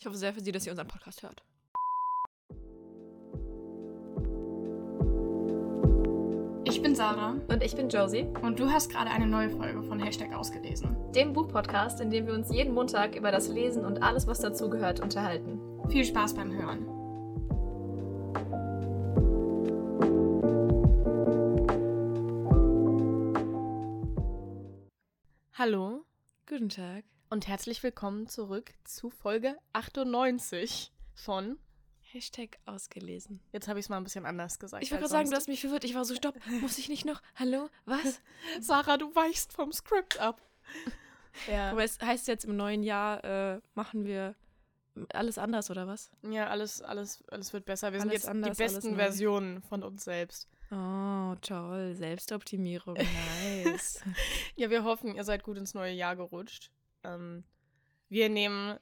Ich hoffe sehr für sie, dass sie unseren Podcast hört. Ich bin Sarah Und ich bin Josie, und du hast gerade eine neue Folge von Hashtag ausgelesen. dem Buchpodcast, in dem wir uns jeden Montag über das Lesen und alles, was dazugehört, unterhalten. Viel Spaß beim Hören. Hallo Guten Tag. Und herzlich willkommen zurück zu Folge 98 von. Hashtag ausgelesen. Jetzt habe ich es mal ein bisschen anders gesagt. Ich wollte gerade sagen, du hast mich verwirrt. Ich war so, stopp, muss ich nicht noch? Hallo? Was? Sarah, du weichst vom Skript ab. ja. Aber es heißt jetzt im neuen Jahr, äh, machen wir alles anders, oder was? ja, alles, alles, alles wird besser. Wir sind Alles jetzt anders, die besten. Versionen von uns selbst. Oh, toll. Selbstoptimierung. Nice. Ja, wir hoffen, ihr seid gut ins neue Jahr gerutscht. Ähm, wir nehmen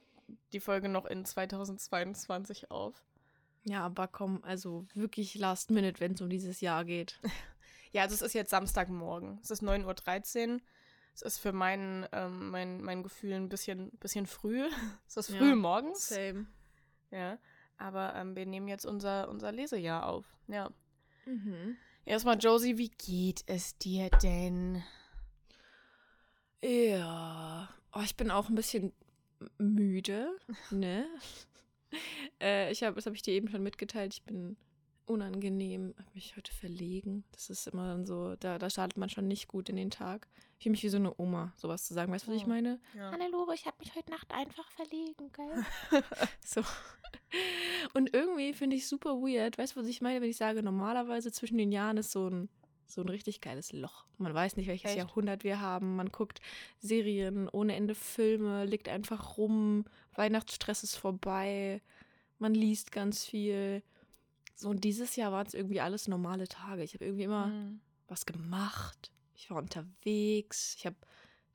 die Folge noch in 2022 auf. ja, aber komm, also wirklich last minute, wenn es um dieses Jahr geht. Ja, also es ist jetzt Samstagmorgen. Es ist 9.13 Uhr. Es ist für mein, ähm, mein, mein Gefühl ein bisschen, bisschen früh. Es ist Ja, früh morgens. Same. Ja. Aber ähm, wir nehmen jetzt unser, unser Lesejahr auf. Ja. Mhm. Erstmal, Josie, wie geht es dir denn? Ja, oh, ich bin auch ein bisschen müde, ne? äh, ich habe, das habe ich dir eben schon mitgeteilt, ich bin unangenehm, habe mich heute verlegen. Das ist immer dann so, da, da startet man schon nicht gut in den Tag. Ich fühle mich wie so eine Oma, sowas zu sagen. Weißt du, was ich meine? Ja. Hannelore, ich habe mich heute Nacht einfach verlegen, gell? so. Und irgendwie finde ich super weird. Weißt du, was ich meine, wenn ich sage, normalerweise zwischen den Jahren ist so ein, so ein richtig geiles Loch. Man weiß nicht, welches Echt? Jahrhundert wir haben. Man guckt Serien ohne Ende Filme, liegt einfach rum. Weihnachtsstress ist vorbei. Man liest ganz viel. So, und dieses Jahr waren es irgendwie alles normale Tage. Ich habe irgendwie immer Mhm. was gemacht. Ich war unterwegs. Ich habe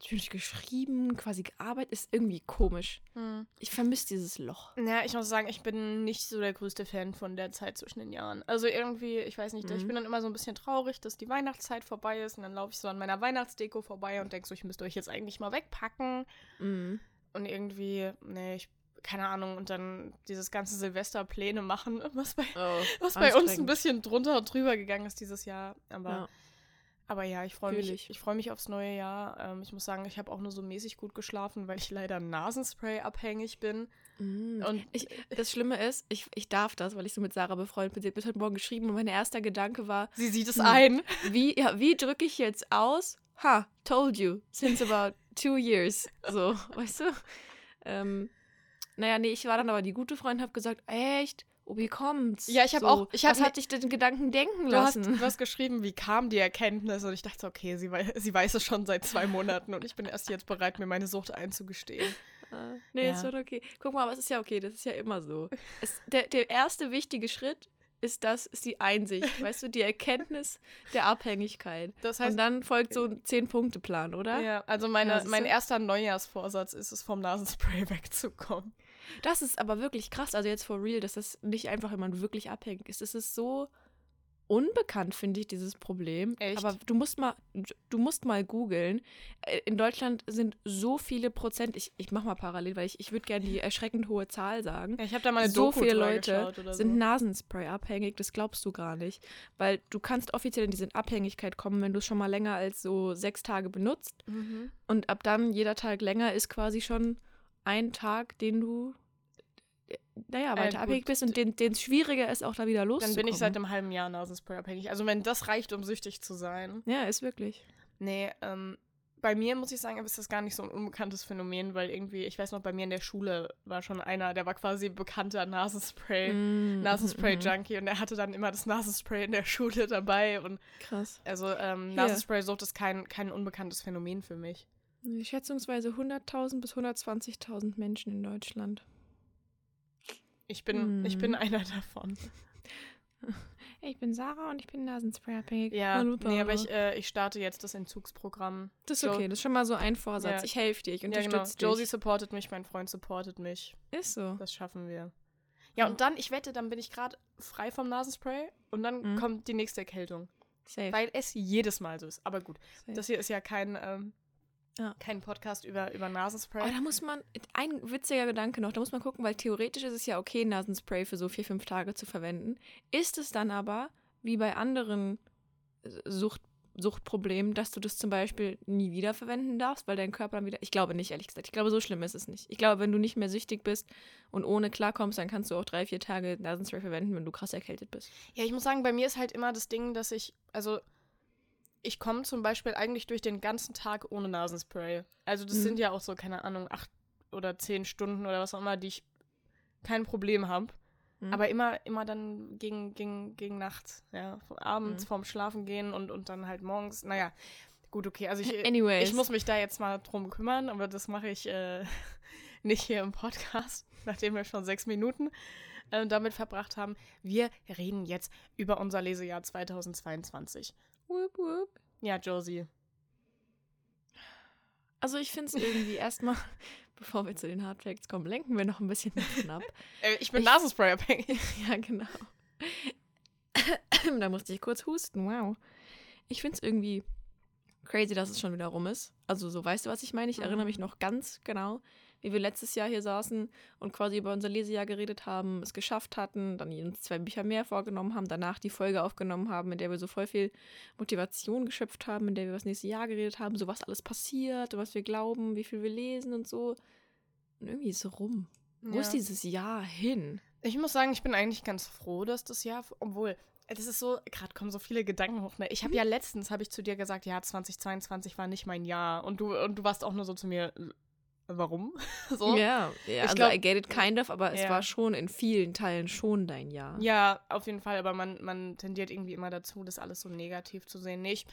natürlich geschrieben, quasi gearbeitet. Ist irgendwie komisch. Mhm. Ich vermisse dieses Loch. Ja, ich muss sagen, ich bin nicht so der größte Fan von der Zeit zwischen den Jahren. Also irgendwie, ich weiß nicht, ich Mhm. bin dann immer so ein bisschen traurig, dass die Weihnachtszeit vorbei ist und dann laufe ich so an meiner Weihnachtsdeko vorbei und denke so, ich müsste euch jetzt eigentlich mal wegpacken. Mhm. Und irgendwie, nee, ich, keine Ahnung, und dann dieses ganze Silvesterpläne machen, was bei, Oh, was bei uns ein bisschen drunter und drüber gegangen ist dieses Jahr. Aber Ja. Aber ja ich freue mich, ich. freue mich aufs neue Jahr. Ähm, ich muss sagen, ich habe auch nur so mäßig gut geschlafen, weil ich leider Nasenspray abhängig bin. Mhm. Und Ich, das Schlimme ist, ich, ich darf das, weil ich so mit Sarah befreundet bin. Sie hat mir heute Morgen geschrieben und mein erster Gedanke war, sie sieht es Hm. ein. wie, ja, wie drücke ich jetzt aus? Ha, told you, since about two years. So, weißt du? Ähm, naja, nee, ich war dann aber die gute Freundin, habe gesagt, echt? Oh, wie kommt's? Ja, ich hab so, auch- ich hab was hat dich den Gedanken denken Du hast, lassen? du hast geschrieben, wie kam die Erkenntnis? Und ich dachte, okay, sie, wei sie weiß es schon seit zwei Monaten und ich bin erst jetzt bereit, mir meine Sucht einzugestehen. Ah, nee, Ja. ist schon okay. Guck mal, aber es ist ja okay, das ist ja immer so. Es, der, der erste wichtige Schritt ist das, ist die Einsicht, weißt du, die Erkenntnis der Abhängigkeit. Das Und heißt, dann folgt so ein Zehn-Punkte-Plan, oder? ja, also meine, Ja, mein erster Neujahrsvorsatz ist es, vom Nasenspray wegzukommen. Das ist aber wirklich krass, also jetzt for real, dass das nicht einfach, man wirklich abhängig ist. Es ist so unbekannt, finde ich, dieses Problem. Echt? Aber du musst mal, du musst mal googeln. Äh, In Deutschland sind so viele Prozent, ich, ich mach mal parallel, weil ich, ich würde gerne die erschreckend hohe Zahl sagen. Ja, ich habe da mal eine so Doku viele Leute sind so. Nasenspray abhängig, das glaubst du gar nicht. Weil du kannst offiziell in diese Abhängigkeit kommen, wenn du es schon mal länger als so sechs Tage benutzt. Mhm. Und ab dann, jeder Tag länger, ist quasi schon ein Tag, den du, naja, Äh, weiter gut. abhängig bist und den es schwieriger ist, auch da wieder Dann loszukommen. bin ich seit einem halben Jahr Nasenspray abhängig. Also wenn das reicht, um süchtig zu sein. Ja, ist wirklich. Nee, ähm, bei mir muss ich sagen, ist das gar nicht so ein unbekanntes Phänomen, weil irgendwie, ich weiß noch, bei mir in der Schule war schon einer, der war quasi bekannter Nasenspray, Mm, Nasenspray-Junkie und er hatte dann immer das Nasenspray in der Schule dabei und Krass. also ähm. Nasenspray-Sucht ist kein, kein unbekanntes Phänomen für mich. Schätzungsweise 100.000 bis 120.000 Menschen in Deutschland. Ich bin, ich Mhm. bin einer davon. Ich bin Sarah und ich bin Nasenspray abhängig. Ja, Hallo, nee, aber ich, äh, ich starte jetzt das Entzugsprogramm. Das ist Jo- okay, das ist schon mal so ein Vorsatz. Ja. Ich helfe dir, ich Ja, genau. unterstütze dich. Josie supportet mich, mein Freund supportet mich. Ist so. Das schaffen wir. Ja, und dann, ich wette, dann bin ich gerade frei vom Nasenspray und dann Mhm. kommt die nächste Erkältung. Safe. Weil es jedes Mal so ist. Aber gut, safe. das hier ist ja kein, ähm, Ja. Kein Podcast über, über Aber Nasenspray. da muss man, ein witziger Gedanke noch, da muss man gucken, weil theoretisch ist es ja okay, Nasenspray für so vier, fünf Tage zu verwenden. Ist es dann aber, wie bei anderen Sucht, Suchtproblemen, dass du das zum Beispiel nie wieder verwenden darfst, weil dein Körper dann wieder. Ich glaube nicht, ehrlich gesagt. Ich glaube, so schlimm ist es nicht. Ich glaube, wenn du nicht mehr süchtig bist und ohne klarkommst, dann kannst du auch drei, vier Tage Nasenspray verwenden, wenn du krass erkältet bist. Ja, ich muss sagen, bei mir ist halt immer das Ding, dass ich, also ich komme zum Beispiel eigentlich durch den ganzen Tag ohne Nasenspray. Also das Mhm. sind ja auch so, keine Ahnung, acht oder zehn Stunden oder was auch immer, die ich kein Problem habe. Mhm. Aber immer, immer dann gegen, gegen, gegen Nacht, ja. Abends Mhm. vorm Schlafen gehen und, und dann halt morgens. Naja, gut, okay. Also ich, Anyways. ich muss mich da jetzt mal drum kümmern, aber das mache ich äh, nicht hier im Podcast, nachdem wir schon sechs Minuten äh, damit verbracht haben. Wir reden jetzt über unser Lesejahr 2022. Whoop, whoop. Ja, Josie. Also ich finde es irgendwie erstmal, bevor wir zu den Hardfacts kommen, lenken wir noch ein bisschen davon ab. Äh, ich bin Ich- Nasenspray abhängig. Ja, genau. da musste ich kurz husten, wow. Ich finde es irgendwie crazy, dass es schon wieder rum ist. Also so, weißt du, was ich meine? Ich erinnere mich noch ganz genau, wie wir letztes Jahr hier saßen und quasi über unser Lesejahr geredet haben, es geschafft hatten, dann uns zwei Bücher mehr vorgenommen haben, danach die Folge aufgenommen haben, in der wir so voll viel Motivation geschöpft haben, in der wir über das nächste Jahr geredet haben, so was alles passiert was wir glauben, wie viel wir lesen und so. Und irgendwie ist es rum. Wo ist dieses Jahr hin? Ich muss sagen, ich bin eigentlich ganz froh, dass das Jahr, obwohl, das ist so, gerade kommen so viele Gedanken hoch. Ne? Ich habe ja letztens, habe ich zu dir gesagt, ja, 2022 war nicht mein Jahr. Und du, und du warst auch nur so zu mir, warum? so. Ja, ja also glaub- I get it kind of, aber es Ja. war schon in vielen Teilen schon dein Jahr. Ja, auf jeden Fall, aber man, man tendiert irgendwie immer dazu, das alles so negativ zu sehen. Nee, ich,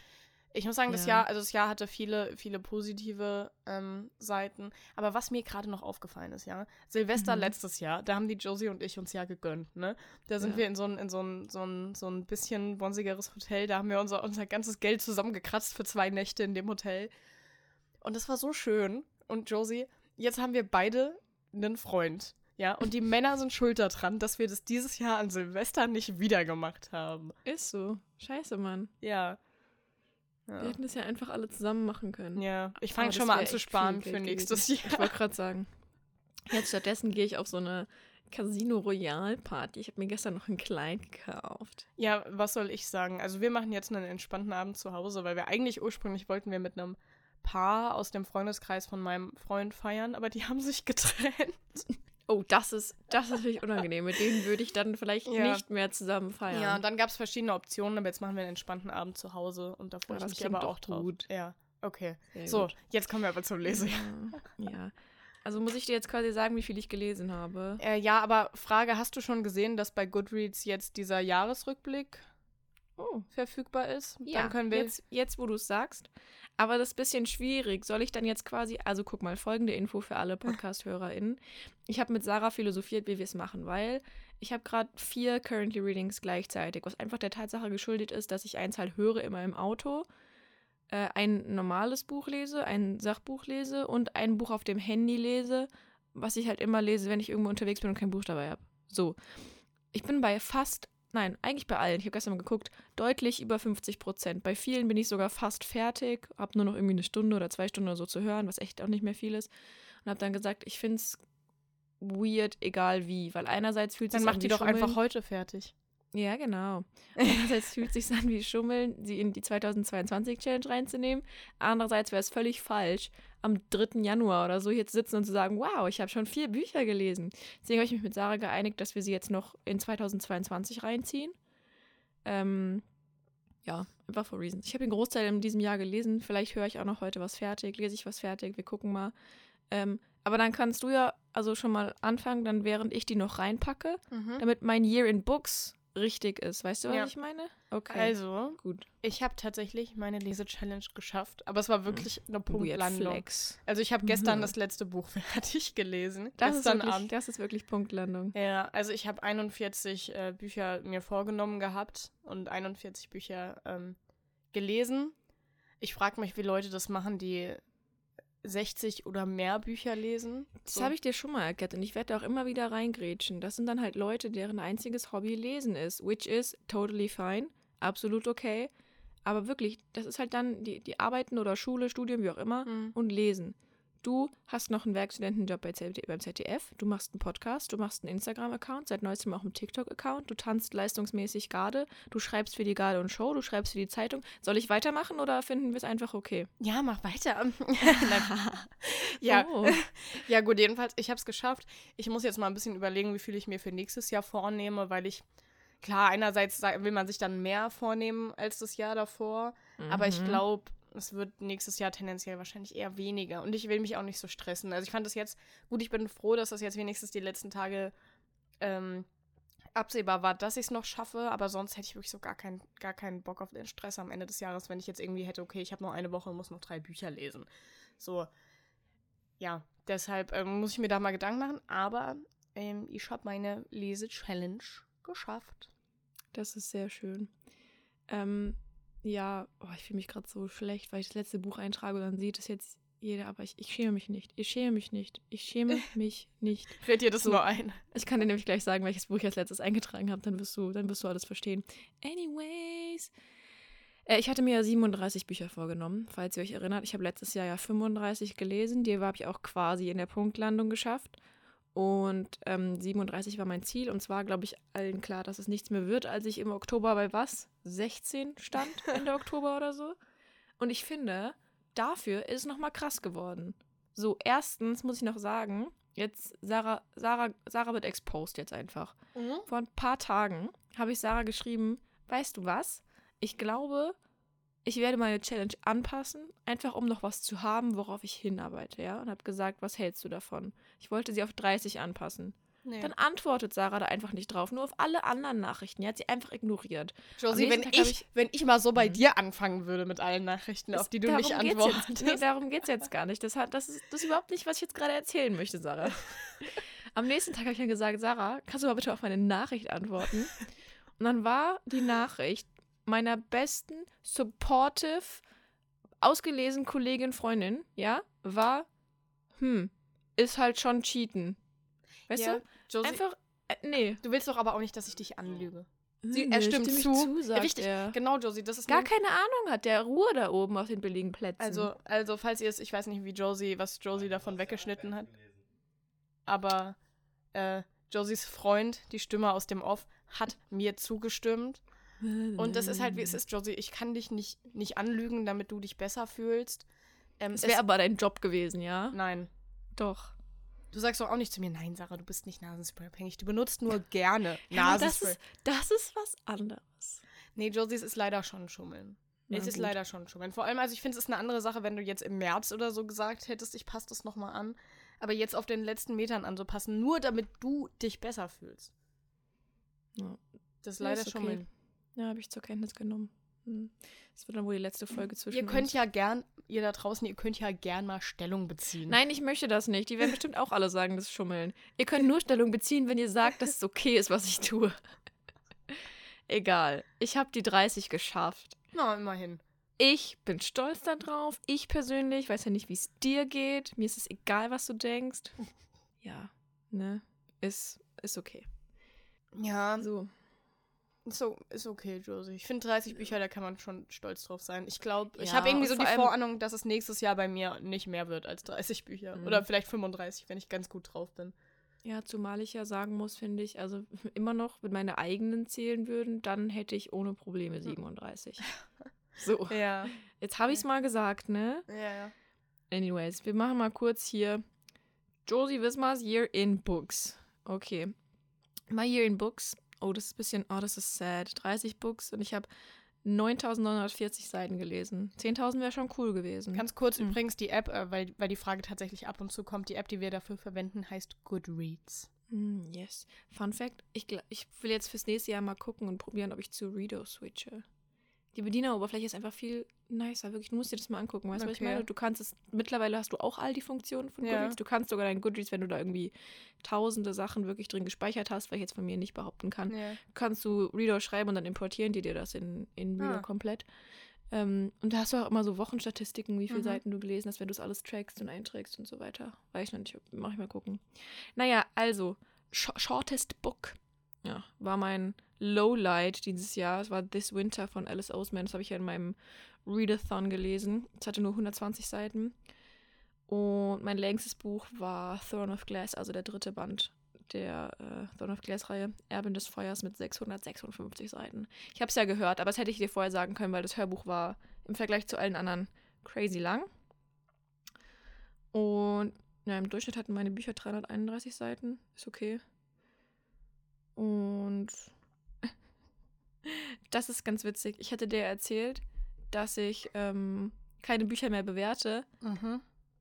ich muss sagen, das Ja. Jahr, also das Jahr hatte viele, viele positive ähm, Seiten. Aber was mir gerade noch aufgefallen ist, ja, Silvester Mhm. letztes Jahr, da haben die Josie und ich uns ja gegönnt, ne? Da sind Ja. wir in so ein, in so ein, so ein, so ein bisschen bonsigeres Hotel, da haben wir unser, unser ganzes Geld zusammengekratzt für zwei Nächte in dem Hotel. Und das war so schön. Und Josie, jetzt haben wir beide einen Freund. Ja, und die Männer sind schuld daran, dass wir das dieses Jahr an Silvester nicht wieder gemacht haben. Ist so. Scheiße, Mann. Ja. Wir Ja, hätten das ja einfach alle zusammen machen können. ja. ich Aber fange schon mal an zu sparen für nächstes gewesen. Ich Jahr. wollte gerade sagen. Jetzt stattdessen gehe ich auf so eine Casino Royale Party. Ich habe mir gestern noch ein Kleid gekauft. Ja, was soll ich sagen? Also wir machen jetzt einen entspannten Abend zu Hause, weil wir eigentlich ursprünglich wollten wir mit einem Paar aus dem Freundeskreis von meinem Freund feiern, aber die haben sich getrennt. Oh, das ist, das ist wirklich unangenehm. Mit denen würde ich dann vielleicht Ja. nicht mehr zusammen feiern. Ja, und dann gab es verschiedene Optionen, aber jetzt machen wir einen entspannten Abend zu Hause und da freue Ja, ich mich aber auch drauf. gut. Ja, okay. Sehr so, gut. jetzt kommen wir aber zum Lesen. Ja, ja. Also muss ich dir jetzt quasi sagen, wie viel ich gelesen habe. Äh, ja, aber Frage, hast du schon gesehen, dass bei Goodreads jetzt dieser Jahresrückblick Oh. verfügbar ist? Ja, Dann können wir jetzt, jetzt wo du es sagst. Aber das ist ein bisschen schwierig. Soll ich dann jetzt quasi, also guck mal, folgende Info für alle Podcast-HörerInnen. Ich habe mit Sarah philosophiert, wie wir es machen, weil ich habe gerade vier Currently Readings gleichzeitig, was einfach der Tatsache geschuldet ist, dass ich eins halt höre immer im Auto, äh, ein normales Buch lese, ein Sachbuch lese und ein Buch auf dem Handy lese, was ich halt immer lese, wenn ich irgendwo unterwegs bin und kein Buch dabei habe. So. Ich bin bei fast, nein, eigentlich bei allen, ich habe gestern mal geguckt, deutlich über 50 Prozent. Bei vielen bin ich sogar fast fertig, habe nur noch irgendwie eine Stunde oder zwei Stunden oder so zu hören, was echt auch nicht mehr viel ist. Und habe dann gesagt, ich finde es weird, egal wie, weil einerseits fühlt Dann sich macht die doch einfach heute fertig. Ja, genau. Einerseits fühlt es sich an wie Schummeln, sie in die 2022-Challenge reinzunehmen. Andererseits wäre es völlig falsch, am 3. Januar oder so hier zu sitzen und zu sagen, wow, ich habe schon vier Bücher gelesen. Deswegen habe ich mich mit Sarah geeinigt, dass wir sie jetzt noch in 2022 reinziehen. Ähm, ja, einfach for reasons. Ich habe den Großteil in diesem Jahr gelesen. Vielleicht höre ich auch noch heute was fertig, lese ich was fertig, wir gucken mal. Ähm, aber dann kannst du ja also schon mal anfangen, dann während ich die noch reinpacke damit mein Year in Books richtig ist. Weißt du, was Ja. ich meine? Okay. Also, gut. ich habe tatsächlich meine Lese-Challenge geschafft, aber es war wirklich eine Punktlandung. Flex. Also ich habe gestern Mhm. das letzte Buch fertig gelesen. Das ist, gestern wirklich, Abend. das ist wirklich Punktlandung. Ja, also ich habe 41 äh, Bücher mir vorgenommen gehabt und 41 Bücher ähm, gelesen. Ich frage mich, wie Leute das machen, die 60 oder mehr Bücher lesen. Das So. habe ich dir schon mal erklärt und ich werde da auch immer wieder reingrätschen. Das sind dann halt Leute, deren einziges Hobby Lesen ist, which is totally fine, absolut okay. Aber wirklich, das ist halt dann die, die Arbeiten oder Schule, Studium, wie auch immer, Mhm. und Lesen. Du hast noch einen Werkstudentenjob beim ZDF, du machst einen Podcast, du machst einen Instagram-Account, seit neuestem auch einen TikTok-Account, du tanzt leistungsmäßig Garde, du schreibst für die Garde und Show, du schreibst für die Zeitung. Soll ich weitermachen oder finden wir es einfach okay? Ja, mach weiter. Ja, Oh. ja, gut, jedenfalls, ich habe es geschafft. Ich muss jetzt mal ein bisschen überlegen, wie viel ich mir für nächstes Jahr vornehme, weil ich, klar, einerseits will man sich dann mehr vornehmen als das Jahr davor, aber ich Mhm. glaube, es wird nächstes Jahr tendenziell wahrscheinlich eher weniger und ich will mich auch nicht so stressen. Also ich fand das jetzt, gut, ich bin froh, dass das jetzt wenigstens die letzten Tage ähm, absehbar war, dass ich es noch schaffe, aber sonst hätte ich wirklich so gar, kein, gar keinen Bock auf den Stress am Ende des Jahres, wenn ich jetzt irgendwie hätte, okay, ich habe noch eine Woche und muss noch drei Bücher lesen. So, ja, deshalb ähm, muss ich mir da mal Gedanken machen, aber ähm, ich habe meine Lese-Challenge geschafft. Das ist sehr schön. Ähm, ja, oh, ich fühle mich gerade so schlecht, weil ich das letzte Buch eintrage und dann sieht es jetzt jeder, aber ich, ich schäme mich nicht. Ich schäme mich nicht. Ich schäme mich nicht. Fällt dir das So. nur ein? Ich kann dir nämlich gleich sagen, welches Buch ich als letztes eingetragen habe, dann wirst du, dann wirst du alles verstehen. Anyways. Äh, ich hatte mir ja 37 Bücher vorgenommen, falls ihr euch erinnert. Ich habe letztes Jahr ja 35 gelesen. Die habe ich auch quasi in der Punktlandung geschafft. Und ähm, 37 war mein Ziel. Und zwar glaube ich allen klar, dass es nichts mehr wird, als ich im Oktober bei was? 16 stand, Ende Oktober oder so. Und ich finde, dafür ist es nochmal krass geworden. So, erstens muss ich noch sagen, jetzt Sarah, Sarah, Sarah wird exposed jetzt einfach. Vor ein paar Tagen habe ich Sarah geschrieben, weißt du was? Ich glaube, ich werde meine Challenge anpassen, einfach um noch was zu haben, worauf ich hinarbeite, ja? Und habe gesagt, was hältst du davon? Ich wollte sie auf 30 anpassen. Nee. Dann antwortet Sarah da einfach nicht drauf, nur auf alle anderen Nachrichten. Die hat sie einfach ignoriert. Josie, wenn Tag hab ich, wenn ich mal so bei Mhm. dir anfangen würde mit allen Nachrichten, auf die du nicht antwortest. Jetzt, nee, darum geht es jetzt gar nicht. Das, hat, das, ist, das ist überhaupt nicht, was ich jetzt gerade erzählen möchte, Sarah. Am nächsten Tag habe ich dann gesagt, Sarah, kannst du mal bitte auf meine Nachricht antworten? Und dann war die Nachricht meiner besten, supportive, ausgelesenen Kollegin, Freundin, ja, war, hm, ist halt schon Cheaten. Weißt ja, du? Josie, Einfach, äh, nee. du willst doch aber auch nicht, dass ich dich anlüge. Sie- Hm, er nee, stimmt stimme ich zu. sagt Richtig, er. Genau, Josie, das ist Gar keine Ahnung hat der Ruhe da oben auf den billigen Plätzen. Also, also falls ihr es, ich weiß nicht, wie Josie, was Josie davon weggeschnitten hat, aber äh, Josies Freund, die Stimme aus dem Off, hat mir zugestimmt. Und das ist halt, wie es ist, Josie. Ich kann dich nicht, nicht anlügen, damit du dich besser fühlst. Ähm, Es wäre aber dein Job gewesen, ja? Nein. Doch. Du sagst doch auch nicht zu mir, nein, Sarah, du bist nicht Nasenspray-abhängig. Du benutzt nur gerne Ja, aber das Nasenspray. ist, das ist was anderes. nee, Josie, es ist leider schon Schummeln. Na es ist gut. leider schon Schummeln. Vor allem, also ich finde, es ist eine andere Sache, wenn du jetzt im März oder so gesagt hättest, ich passe das nochmal an. Aber jetzt auf den letzten Metern anzupassen, nur damit du dich besser fühlst. Ja. Das ist Ja, leider ist okay. Schummeln. Ja, habe ich zur Kenntnis genommen. Hm. Das wird dann wohl die letzte Folge zwischen Ihr könnt uns. ja gern, ihr da draußen, ihr könnt ja gern mal Stellung beziehen. Nein, ich möchte das nicht. Die werden bestimmt auch alle sagen, das ist Schummeln. Ihr könnt nur Stellung beziehen, wenn ihr sagt, dass es okay ist, was ich tue. Egal. Ich habe die 30 geschafft. Na, immerhin. Ich bin stolz darauf. Ich persönlich weiß ja nicht, wie es dir geht. Mir ist es egal, was du denkst. Ja, ne? Ist, ist okay. Ja, So. Ist, so, ist okay, Josie. Ich finde 30 Bücher, da kann man schon stolz drauf sein. Ich glaube, ich Ja, habe irgendwie so die Vorahnung, dass es nächstes Jahr bei mir nicht mehr wird als 30 Bücher. Mhm. Oder vielleicht 35, wenn ich ganz gut drauf bin. Ja, zumal ich ja sagen muss, finde ich, also immer noch, wenn meine eigenen zählen würden, dann hätte ich ohne Probleme 37. So, Ja. jetzt habe ich es mal gesagt, ne? Ja, ja. Anyways, wir machen mal kurz hier Josie Wismars Year in Books. Okay. My Year in Books. Oh, das ist ein bisschen, oh, das ist sad. 30 Books und ich habe 9940 Seiten gelesen. 10.000 wäre schon cool gewesen. Ganz kurz Mhm. übrigens die App, äh, weil, weil die Frage tatsächlich ab und zu kommt. Die App, die wir dafür verwenden, heißt Goodreads. Mm, yes. Fun Fact: ich, ich will jetzt fürs nächste Jahr mal gucken und probieren, ob ich zu Reader switche. Die Bedieneroberfläche ist einfach viel nicer. Wirklich, du musst dir das mal angucken. Weißt du, was ich Okay. meine? Du kannst es, mittlerweile hast du auch all die Funktionen von Ja. Goodreads. Du kannst sogar deinen Goodreads, wenn du da irgendwie tausende Sachen wirklich drin gespeichert hast, was ich jetzt von mir nicht behaupten kann, Ja. kannst du Reader schreiben und dann importieren die dir das in, in Reader Ah. komplett. Ähm, und da hast du auch immer so Wochenstatistiken, wie viele Mhm. Seiten du gelesen hast, wenn du es alles trackst und einträgst und so weiter. Weiß ich noch nicht, mach ich mal gucken. Naja, also, Sh Shortest Book ja, war mein Lowlight dieses Jahr. Es war This Winter von Alice Oseman. Das habe ich ja in meinem Readathon gelesen. Es hatte nur 120 Seiten. Und mein längstes Buch war Throne of Glass, also der dritte Band der äh, Throne of Glass-Reihe, Erbin des Feuers mit 656 Seiten. Ich habe es ja gehört, aber das hätte ich dir vorher sagen können, weil das Hörbuch war im Vergleich zu allen anderen crazy lang. Und ja, im Durchschnitt hatten meine Bücher 331 Seiten. Ist okay. Und das ist ganz witzig. Ich hatte dir erzählt, dass ich ähm, keine Bücher mehr bewerte Mhm.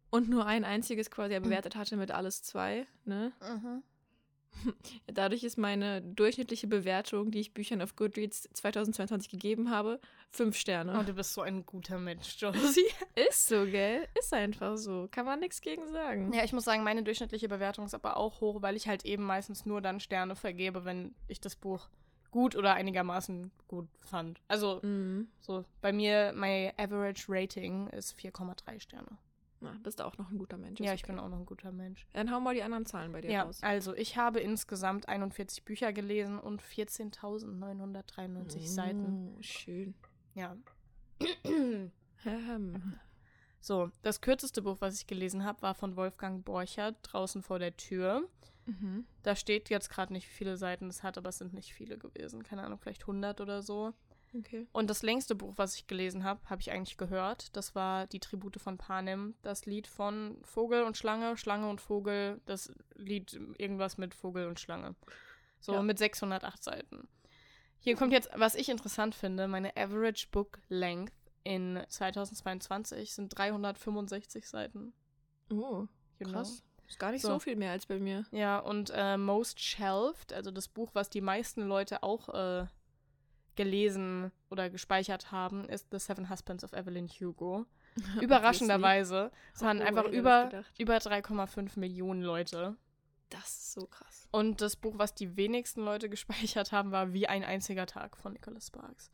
und nur ein einziges quasi ja bewertet hatte mit alles zwei. Ne? Mhm. Dadurch ist meine durchschnittliche Bewertung, die ich Büchern auf Goodreads 2022 gegeben habe, fünf Sterne. Oh, du bist so ein guter Mensch, Josie. ist so, gell? Ist einfach so. Kann man nichts gegen sagen. Ja, ich muss sagen, meine durchschnittliche Bewertung ist aber auch hoch, weil ich halt eben meistens nur dann Sterne vergebe, wenn ich das Buch gut oder einigermaßen gut fand. Also, Mhm. so bei mir, mein Average Rating ist 4,3 Sterne. Na, bist du auch noch ein guter Mensch. Ja, ist ich okay. bin auch noch ein guter Mensch. Dann hau mal die anderen Zahlen bei dir Ja, raus. also ich habe insgesamt 41 Bücher gelesen und 14.993 Seiten. Oh, schön. Ja. So, das kürzeste Buch, was ich gelesen habe, war von Wolfgang Borchert, Draußen vor der Tür. Mhm. Da steht jetzt gerade nicht, wie viele Seiten es hat, aber es sind nicht viele gewesen. Keine Ahnung, vielleicht 100 oder so. Okay. Und das längste Buch, was ich gelesen habe, habe ich eigentlich gehört. Das war Die Tribute von Panem, das Lied von Vogel und Schlange, Schlange und Vogel, das Lied irgendwas mit Vogel und Schlange. So Ja. mit 608 Seiten. Hier kommt jetzt, was ich interessant finde, meine Average Book Length in 2022 sind 365 Seiten. Oh, know? krass. Ist gar nicht So. so. viel mehr als bei mir. Ja, und äh, Most Shelved, also das Buch, was die meisten Leute auch äh, gelesen oder gespeichert haben, ist The Seven Husbands of Evelyn Hugo. Überraschenderweise. Es waren Oh, einfach über, über 3,5 Millionen Leute. Das ist so krass. Und das Buch, was die wenigsten Leute gespeichert haben, war Wie ein einziger Tag von Nicholas Sparks.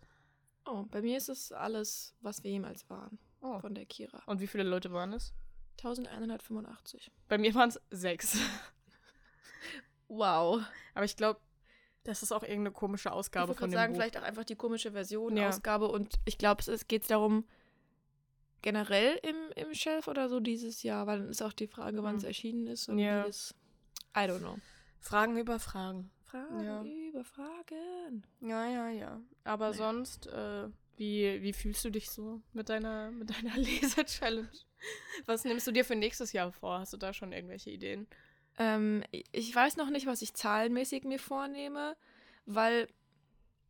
Oh, bei mir ist es alles, was wir jemals waren. Oh. Von der Kira. Und wie viele Leute waren es? 1185. Bei mir waren es sechs. Wow. Aber ich glaube, das ist auch irgendeine komische Ich Ausgabe würde von dem sagen, Buch. vielleicht auch einfach die komische Version, Ja. Ausgabe. Und ich glaube, es geht darum, generell im, im Shelf oder so dieses Jahr, weil dann ist auch die Frage, wann es Hm. erschienen ist und Ja. wie es. I don't know. Fragen über Fragen. Fragen Ja. über Fragen. Ja, ja, ja. Aber Naja. sonst, äh, wie, wie fühlst du dich so mit deiner, mit deiner Leser-Challenge? Was nimmst du dir für nächstes Jahr vor? Hast du da schon irgendwelche Ideen? Ähm, ich weiß noch nicht, was ich zahlenmäßig mir vornehme, weil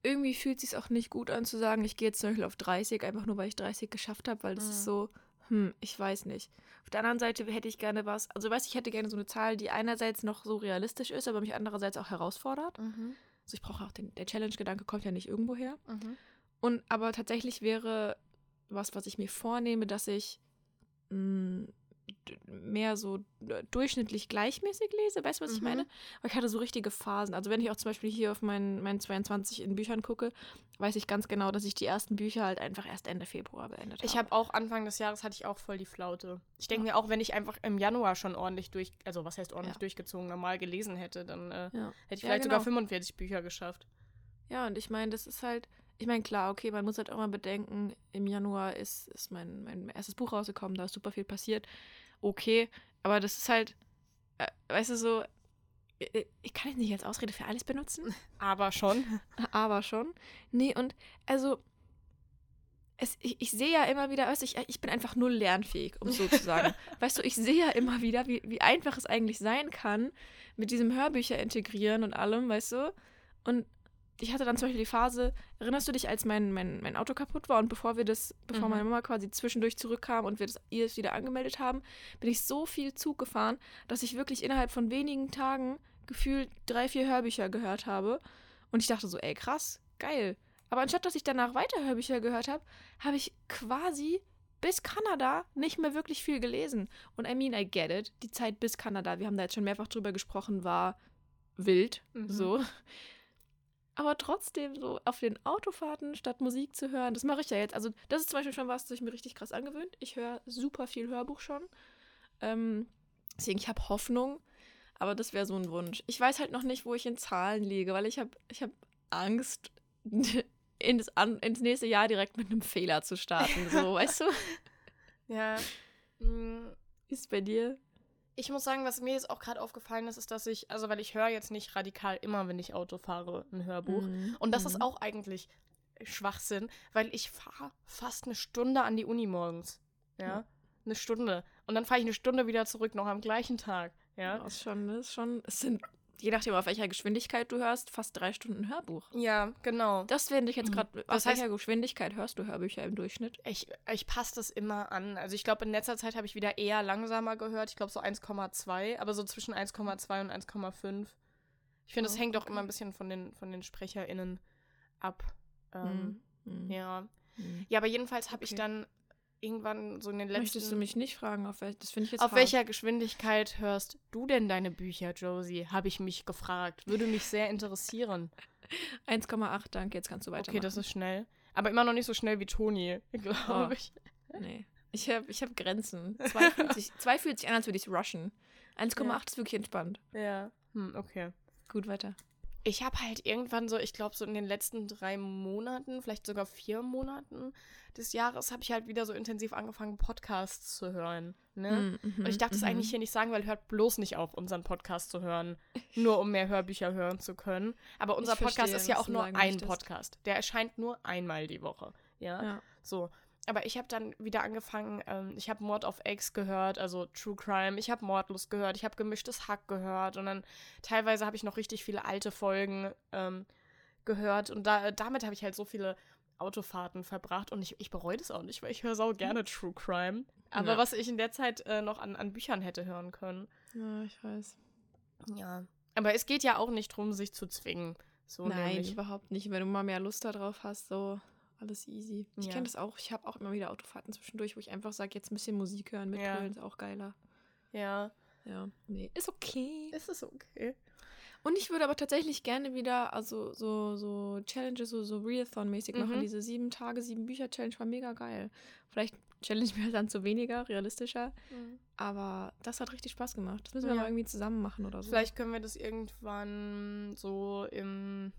irgendwie fühlt es sich auch nicht gut an zu sagen, ich gehe jetzt zum Beispiel auf 30, einfach nur weil ich 30 geschafft habe, weil das Mhm. ist so, hm, ich weiß nicht. Auf der anderen Seite hätte ich gerne was, also weißt du, ich hätte gerne so eine Zahl, die einerseits noch so realistisch ist, aber mich andererseits auch herausfordert. Mhm. Also ich brauche auch den, der Challenge-Gedanke kommt ja nicht irgendwo her. Mhm. Und aber tatsächlich wäre was, was ich mir vornehme, dass ich mh, d- mehr so äh, durchschnittlich gleichmäßig lese. Weißt du, was ich Mhm. meine? Aber ich hatte so richtige Phasen. Also wenn ich auch zum Beispiel hier auf meinen, meinen 22 in Büchern gucke, weiß ich ganz genau, dass ich die ersten Bücher halt einfach erst Ende Februar beendet habe. Ich habe auch Anfang des Jahres hatte ich auch voll die Flaute. Ich denke mir auch, wenn ich einfach im Januar schon ordentlich durch, also was heißt ordentlich Ja. durchgezogen, normal gelesen hätte, dann äh, Ja. hätte ich Ja, vielleicht genau. sogar 45 Bücher geschafft. Ja, und ich meine, das ist halt, ich meine, klar, okay, man muss halt auch mal bedenken, im Januar ist, ist mein, mein erstes Buch rausgekommen, da ist super viel passiert. Okay, aber das ist halt, äh, weißt du, so, äh, ich kann es nicht als Ausrede für alles benutzen, Aber schon. aber schon. Nee, und also, es, ich, ich sehe ja immer wieder, weißt du, ich, ich bin einfach null lernfähig, um so zu sagen. weißt du, ich sehe ja immer wieder, wie, wie einfach es eigentlich sein kann, mit diesem Hörbücher integrieren und allem, weißt du? Und ich hatte dann zum Beispiel die Phase, erinnerst du dich, als mein, mein, mein Auto kaputt war und bevor wir das, bevor Mhm. meine Mama quasi zwischendurch zurückkam und wir das ihr es wieder angemeldet haben, bin ich so viel Zug gefahren, dass ich wirklich innerhalb von wenigen Tagen gefühlt drei, vier Hörbücher gehört habe. Und ich dachte so, ey, krass, geil. Aber anstatt dass ich danach weiter Hörbücher gehört habe, habe ich quasi bis Kanada nicht mehr wirklich viel gelesen. Und I mean, I get it. Die Zeit bis Kanada, wir haben da jetzt schon mehrfach drüber gesprochen, war wild. Mhm. So. Aber trotzdem, so auf den Autofahrten statt Musik zu hören, das mache ich ja jetzt. Also, das ist zum Beispiel schon was, das ich mir richtig krass angewöhnt. Ich höre super viel Hörbuch schon. Ähm, deswegen, ich habe Hoffnung. Aber das wäre so ein Wunsch. Ich weiß halt noch nicht, wo ich in Zahlen liege, weil ich habe ich hab Angst, ins, ins nächste Jahr direkt mit einem Fehler zu starten. So, weißt du? Ja. mm, Wie ist es bei dir? Ich muss sagen, was mir jetzt auch gerade aufgefallen ist, ist, dass ich, also weil ich höre jetzt nicht radikal immer, wenn ich Auto fahre, ein Hörbuch. Mhm. Und das Mhm. ist auch eigentlich Schwachsinn, weil ich fahre fast eine Stunde an die Uni morgens. Ja. Ja. Eine Stunde. Und dann fahre ich eine Stunde wieder zurück, noch am gleichen Tag. Ja. Ja, ist schon, das ist schon, es sind, je nachdem, auf welcher Geschwindigkeit du hörst, fast drei Stunden Hörbuch. Ja, genau. Das finde ich jetzt Mhm. gerade, auf Das heißt- welcher Geschwindigkeit hörst du Hörbücher im Durchschnitt? Ich, ich passe das immer an. Also ich glaube, in letzter Zeit habe ich wieder eher langsamer gehört. Ich glaube so 1,2, aber so zwischen 1,2 und 1,5. Ich finde, Oh, hängt auch okay. immer ein bisschen von den, von den SprecherInnen ab. Ähm, Mhm. Ja. Mhm. Ja, aber jedenfalls habe ich Okay. dann irgendwann so in den letzten... Möchtest du mich nicht fragen, auf welch, das finde ich jetzt Auf welcher Geschwindigkeit hörst du denn deine Bücher, Josie? Habe ich mich gefragt. Würde mich sehr interessieren. 1,8, danke, jetzt kannst du weitermachen. Okay, das ist schnell. Aber immer noch nicht so schnell wie Toni, glaube Oh. ich. Nee. Ich habe ich hab Grenzen. 2 fühlt, sich, zwei fühlt sich an, als würde ich rushen. 1,8 Ja. ist wirklich entspannt. Ja. Hm, okay. Gut, weiter. Ich habe halt irgendwann so, ich glaube, so in den letzten drei Monaten, vielleicht sogar vier Monaten des Jahres, habe ich halt wieder so intensiv angefangen, Podcasts zu hören. Ne? Mhm, Und ich darf das mhm. eigentlich hier nicht sagen, weil hört bloß nicht auf, unseren Podcast zu hören, nur um mehr Hörbücher hören zu können. Aber unser Ich verstehe, Podcast ist ja auch nur ein möchtest. Podcast. Der erscheint nur einmal die Woche. Ja. Ja. So. Aber ich habe dann wieder angefangen, ähm, ich habe Mord of X gehört, also True Crime, ich habe Mordlust gehört, ich habe gemischtes Hack gehört und dann teilweise habe ich noch richtig viele alte Folgen ähm, gehört und da, damit habe ich halt so viele Autofahrten verbracht und ich, ich bereue das auch nicht, weil ich höre sau gerne True Crime. Aber Ja. was ich in der Zeit äh, noch an, an Büchern hätte hören können. ja, ich weiß. Ja. Aber es geht ja auch nicht darum, sich zu zwingen. So Nein, nämlich. überhaupt nicht. Wenn du mal mehr Lust darauf hast, so alles easy. Ich Ja. kenne das auch. Ich habe auch immer wieder Autofahrten zwischendurch, wo ich einfach sage, jetzt ein bisschen Musik hören, Ja. mitgrölen ist auch geiler. Ja. Ja, nee, ist okay. Ist es okay? Und ich würde aber tatsächlich gerne wieder, also so, so Challenges, so, so Readathon-mäßig machen. Mhm. Diese sieben Tage, sieben Bücher-Challenge war mega geil. Vielleicht challenge mir dann zu weniger, realistischer. Aber das hat richtig Spaß gemacht. Das müssen wir Ja. mal irgendwie zusammen machen oder so. Vielleicht können wir das irgendwann so im,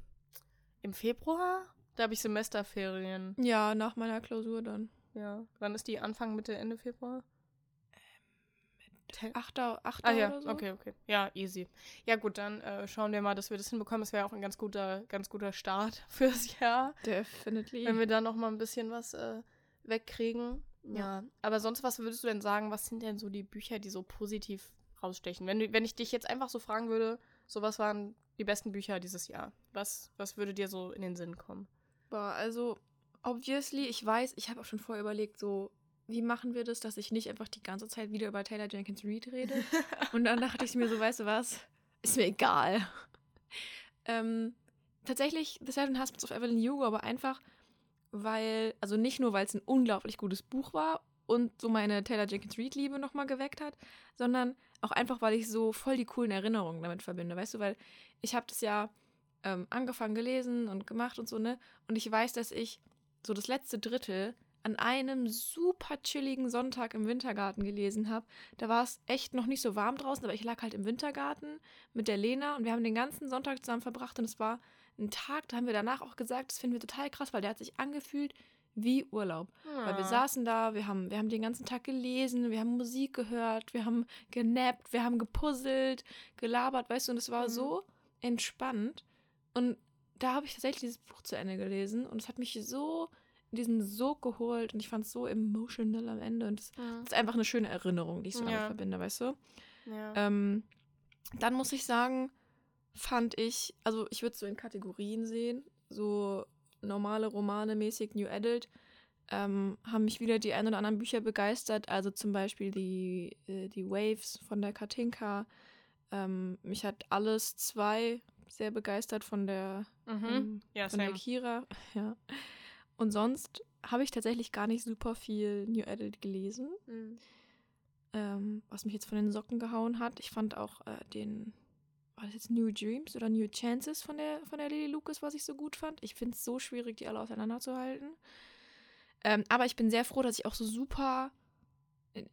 im Februar. Da habe ich Semesterferien. Ja, nach meiner Klausur dann. Ja. Wann ist die? Anfang, Mitte, Ende Februar? Achter, Achter Ah ja, oder so. okay, okay. Ja, easy. Ja gut, dann äh, schauen wir mal, dass wir das hinbekommen. Das wäre auch ein ganz guter, ganz guter Start fürs Jahr. Definitely. Wenn wir da noch mal ein bisschen was äh, wegkriegen. Ja. Ja. Aber sonst, was würdest du denn sagen, was sind denn so die Bücher, die so positiv rausstechen? Wenn, du, wenn ich dich jetzt einfach so fragen würde, so was waren die besten Bücher dieses Jahr? Was, was würde dir so in den Sinn kommen? Boah, also, obviously, ich weiß, ich habe auch schon vorher überlegt, so, wie machen wir das, dass ich nicht einfach die ganze Zeit wieder über Taylor Jenkins Reid rede? Und dann dachte ich mir so, weißt du was? Ist mir egal. ähm, tatsächlich The Seven Husbands of Evelyn Hugo, aber einfach, weil, also nicht nur, weil es ein unglaublich gutes Buch war und so meine Taylor Jenkins Reid Liebe nochmal geweckt hat, sondern auch einfach, weil ich so voll die coolen Erinnerungen damit verbinde, weißt du, weil ich habe das ja ähm, angefangen gelesen und gemacht und so, ne? Und ich weiß, dass ich so das letzte Drittel an einem super chilligen Sonntag im Wintergarten gelesen habe. Da war es echt noch nicht so warm draußen, aber ich lag halt im Wintergarten mit der Lena und wir haben den ganzen Sonntag zusammen verbracht und es war ein Tag, da haben wir danach auch gesagt, das finden wir total krass, weil der hat sich angefühlt wie Urlaub. Weil wir Ah. saßen da, wir haben, wir haben den ganzen Tag gelesen, wir haben Musik gehört, wir haben genappt, wir haben gepuzzelt, gelabert, weißt du, und es war Mhm. so entspannt. Und da habe ich tatsächlich dieses Buch zu Ende gelesen und es hat mich so in diesen Sog geholt und ich fand es so emotional am Ende. Und es Mhm. ist einfach eine schöne Erinnerung, die ich so damit Ja. verbinde, weißt du? Ja. Ähm, dann muss ich sagen, fand ich, also ich würde es so in Kategorien sehen, so normale Romane mäßig New Adult, ähm, haben mich wieder die ein oder anderen Bücher begeistert, also zum Beispiel die, äh, die Waves von der Katinka. Ähm, mich hat alles zwei sehr begeistert von der, mhm. ähm, Ja, von der. Kira. Ja. Und sonst habe ich tatsächlich gar nicht super viel New Adult gelesen Mhm. ähm, was mich jetzt von den Socken gehauen hat. Ich fand auch äh, den, war das jetzt New Dreams oder New Chances von der, von der Lily Lucas, was ich so gut fand. Ich finde es so schwierig, die alle auseinanderzuhalten. Ähm, aber ich bin sehr froh, dass ich auch so super äh,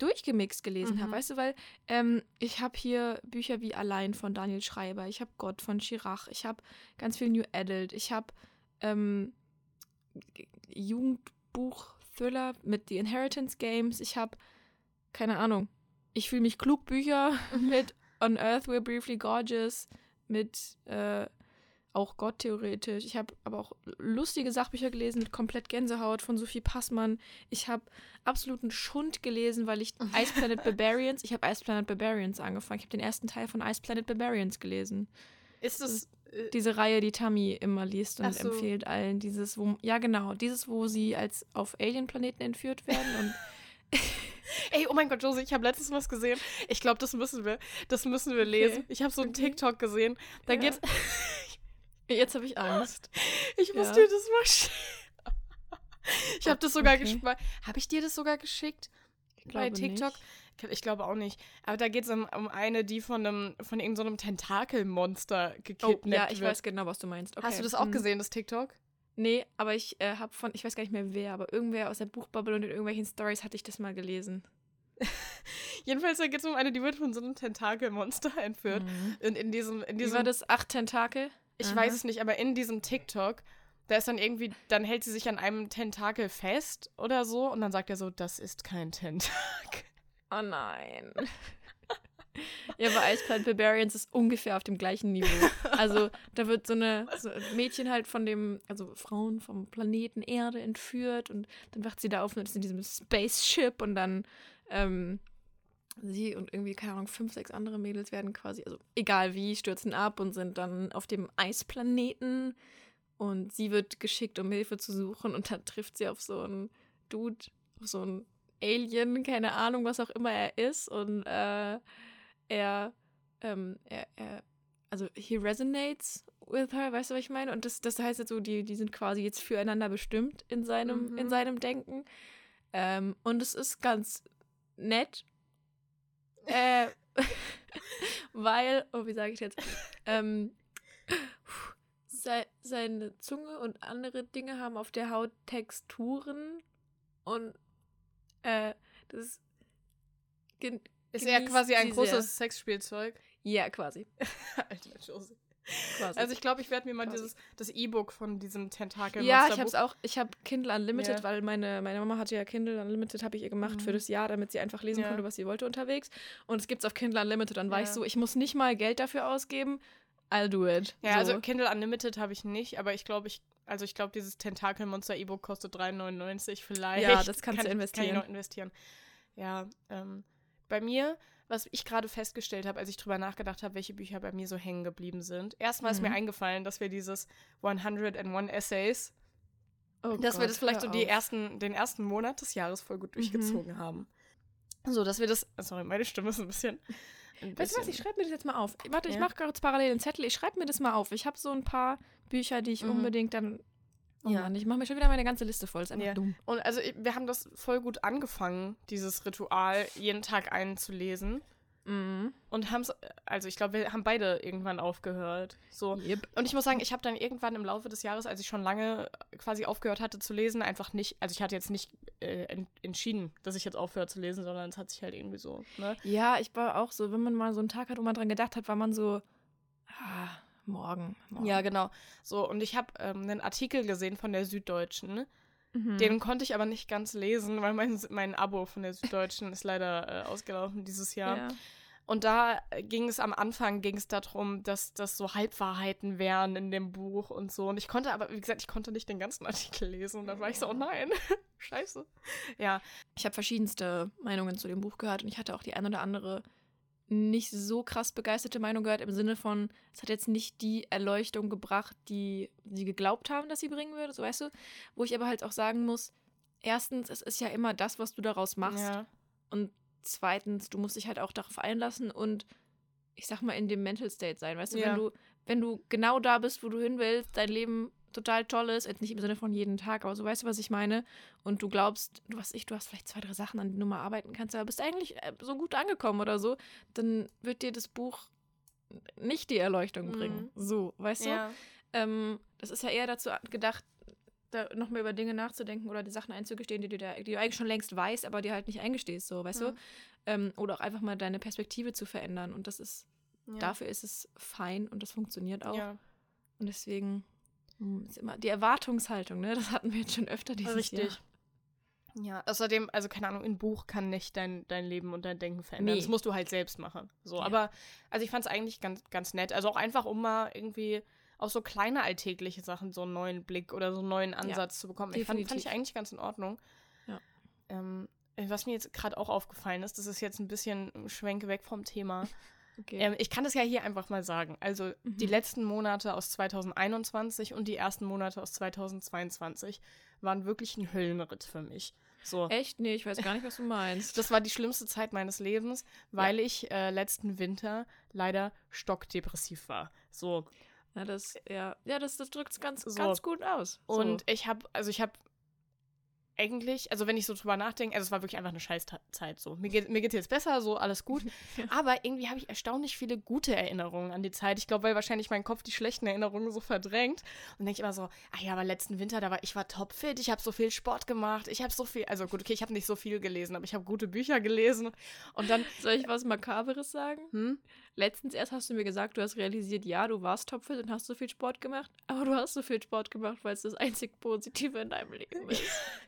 durchgemixt gelesen habe, Mhm. weißt du, weil ähm, ich habe hier Bücher wie Allein von Daniel Schreiber, ich habe Gott von Chirac, ich habe ganz viel New Adult, ich habe ähm, Jugendbuch-Thriller mit The Inheritance Games, ich habe, keine Ahnung, ich fühle mich klug Bücher mit On Earth We're Briefly Gorgeous, mit äh, auch Gott theoretisch. Ich habe aber auch lustige Sachbücher gelesen mit komplett Gänsehaut von Sophie Passmann. Ich habe absoluten Schund gelesen, weil ich Ice Planet Barbarians, ich habe Ice Planet Barbarians angefangen. Ich habe den ersten Teil von Ice Planet Barbarians gelesen. Ist es. Äh, Diese Reihe, die Tammy immer liest und so. empfiehlt allen. Dieses, wo, ja genau, dieses, wo sie als auf Alien-Planeten entführt werden und ey, oh mein Gott, Josie, ich habe letztens was gesehen. Ich glaube, das müssen wir, das müssen wir lesen. Ich habe so einen Okay. TikTok gesehen. Da Ja. geht's. jetzt habe ich Angst. Ich muss Ja. dir das mal schicken. Ich habe das sogar Okay. geschickt. Habe ich dir das sogar geschickt? Bei TikTok? nicht. Ich glaube auch nicht. Aber da geht es um, um eine, die von einem, von irgendeinem Tentakelmonster Oh, gekidnappt ja, ich wird. weiß genau, was du meinst. Okay. Hast du das auch hm. gesehen, das TikTok? Nee, aber ich äh, habe von, ich weiß gar nicht mehr wer, aber irgendwer aus der Buchbubble und in irgendwelchen Stories hatte ich das mal gelesen. Jedenfalls, da geht es um eine, die wird von so einem Tentakelmonster entführt. Und in diesem, in Wie diesem war das? Acht Tentakel? Ich Aha. weiß es nicht, aber in diesem TikTok, da ist dann irgendwie, dann hält sie sich an einem Tentakel fest oder so und dann sagt er so, das ist kein Tentakel. Oh nein. ja, aber Ice Planet Barbarians ist ungefähr auf dem gleichen Niveau. Also da wird so eine so ein Mädchen halt von dem, also Frauen vom Planeten Erde entführt und dann wacht sie da auf und ist in diesem Spaceship und dann ähm, sie und irgendwie, keine Ahnung, fünf, sechs andere Mädels werden quasi, also egal wie, stürzen ab und sind dann auf dem Eisplaneten und sie wird geschickt, um Hilfe zu suchen und dann trifft sie auf so einen Dude, auf so einen Alien, keine Ahnung, was auch immer er ist und äh, er, ähm, er, er, also he resonates with her, weißt du, was ich meine? Und das, das heißt jetzt so, die, die sind quasi jetzt füreinander bestimmt in seinem, Mhm. in seinem Denken. Ähm, und es ist ganz nett. Äh, weil, oh, wie sage ich jetzt? Ähm, sei, seine Zunge und andere Dinge haben auf der Haut Texturen und äh, das ist Ist er Genießt quasi ein großes. Sexspielzeug? ja, quasi. Alter, Josie. Quasi. Also ich glaube, ich werde mir mal Quasi. dieses, das E-Book von diesem Tentakel ja, ich habe es auch, ich habe Kindle Unlimited, Ja. weil meine, meine Mama hatte ja Kindle Unlimited, habe ich ihr gemacht für Mhm. das Jahr, damit sie einfach lesen Ja. konnte, was sie wollte unterwegs. Und es gibt's auf Kindle Unlimited. Dann war ich Ja. so, ich muss nicht mal Geld dafür ausgeben. I'll do it. Ja, so. also Kindle Unlimited habe ich nicht, aber ich glaube, ich, also ich glaube, dieses Tentakelmonster E-Book kostet 3,99 vielleicht. Ja, das kannst kann, du Kann ich investieren. noch investieren. Ja, ähm, bei mir, was ich gerade festgestellt habe, als ich drüber nachgedacht habe, welche Bücher bei mir so hängen geblieben sind. Erstmal ist mir Mhm. eingefallen, dass wir dieses 101 Essays, Oh dass wir Gott, das vielleicht so die ersten, den ersten Monat des Jahres voll gut Mhm. durchgezogen haben. So, dass wir das, sorry, meine Stimme ist ein bisschen. Ein Weißt du was, ich schreibe mir das jetzt mal auf. Warte, ich Ja. mache gerade parallel einen Zettel. Ich schreibe mir das mal auf. Ich habe so ein paar Bücher, die ich Mhm. unbedingt dann. Oh Ja. Mann, ich mache mir schon wieder meine ganze Liste voll. ist einfach Ja. dumm. Und also wir haben das voll gut angefangen, dieses Ritual, jeden Tag einen zu lesen. Mhm. Und haben es, also ich glaube, wir haben beide irgendwann aufgehört. So. Yep. Und ich muss sagen, ich habe dann irgendwann im Laufe des Jahres, als ich schon lange quasi aufgehört hatte zu lesen, einfach nicht, also ich hatte jetzt nicht äh, en entschieden, dass ich jetzt aufhöre zu lesen, sondern es hat sich halt irgendwie so, ne? Ja, ich war auch so, wenn man mal so einen Tag hat, wo man dran gedacht hat, war man so, ah, morgen. morgen. Ja, genau. So, und ich habe ähm, einen Artikel gesehen von der Süddeutschen. Mhm. Den konnte ich aber nicht ganz lesen, weil mein, mein Abo von der Süddeutschen ist leider äh, ausgelaufen dieses Jahr. ja. Und da ging es am Anfang ging es darum, dass das so Halbwahrheiten wären in dem Buch und so. Und ich konnte aber, wie gesagt, ich konnte nicht den ganzen Artikel lesen. Und dann war ich so, oh nein, scheiße. Ja, Ich habe verschiedenste Meinungen zu dem Buch gehört und ich hatte auch die ein oder andere nicht so krass begeisterte Meinung gehört, im Sinne von, es hat jetzt nicht die Erleuchtung gebracht, die sie geglaubt haben, dass sie bringen würde, so weißt du. Wo ich aber halt auch sagen muss, erstens, es ist ja immer das, was du daraus machst. ja. Und zweitens, du musst dich halt auch darauf einlassen und ich sag mal in dem Mental State sein. Weißt du, Ja. wenn du, wenn du genau da bist, wo du hin willst, dein Leben total toll ist, jetzt nicht im Sinne von jeden Tag, aber so weißt du, was ich meine. Und du glaubst, du hast ich, du hast vielleicht zwei, drei Sachen, an denen du mal arbeiten kannst, aber bist eigentlich äh, so gut angekommen oder so, dann wird dir das Buch nicht die Erleuchtung Mhm. bringen. So, weißt du? ja. Ähm, das ist ja eher dazu gedacht, da noch mal über Dinge nachzudenken oder die Sachen einzugestehen, die du, da, die du eigentlich schon längst weißt, aber dir halt nicht eingestehst, so, weißt Ja. du? Ähm, oder auch einfach mal deine Perspektive zu verändern. Und das ist, Ja. dafür ist es fein und das funktioniert auch. Ja, Und deswegen ist immer die Erwartungshaltung, ne? Das hatten wir jetzt schon öfter dieses richtig. Jahr. Ja, außerdem, also keine Ahnung, ein Buch kann nicht dein, dein Leben und dein Denken verändern. Nee. Das musst du halt selbst machen. So, Ja. aber, also ich fand es eigentlich ganz, ganz nett. Also auch einfach, um mal irgendwie auf so kleine alltägliche Sachen so einen neuen Blick oder so einen neuen Ansatz zu bekommen. Ich fand, fand ich eigentlich ganz in Ordnung. Ja. Ähm, was mir jetzt gerade auch aufgefallen ist, das ist jetzt ein bisschen ein Schwenk weg vom Thema. Okay. Ähm, ich kann das ja hier einfach mal sagen. Also die Mhm. letzten Monate aus 2021 und die ersten Monate aus 2022 waren wirklich ein Höllenritt für mich. So. Echt? Nee, ich weiß gar nicht, was du meinst. Das war die schlimmste Zeit meines Lebens, weil ich äh, letzten Winter leider stockdepressiv war. So. ja, das, ja, ja, das, das drückt es ganz, So. ganz gut aus. Und ich habe, also ich habe eigentlich, also wenn ich so drüber nachdenke, also es war wirklich einfach eine Scheißzeit so. Mir geht mir geht's jetzt besser, so alles gut. Aber irgendwie habe ich erstaunlich viele gute Erinnerungen an die Zeit. Ich glaube, weil wahrscheinlich mein Kopf die schlechten Erinnerungen so verdrängt. Und denke ich immer so, ach ja, aber letzten Winter, da war ich war topfit, ich habe so viel Sport gemacht, ich habe so viel, also gut, okay, ich habe nicht so viel gelesen, aber ich habe gute Bücher gelesen. Und dann, Soll ich was Makaberes sagen? hm? Letztens erst hast du mir gesagt, du hast realisiert, ja, du warst topfit und hast so viel Sport gemacht, aber du hast so viel Sport gemacht, weil es das einzig Positive in deinem Leben ist.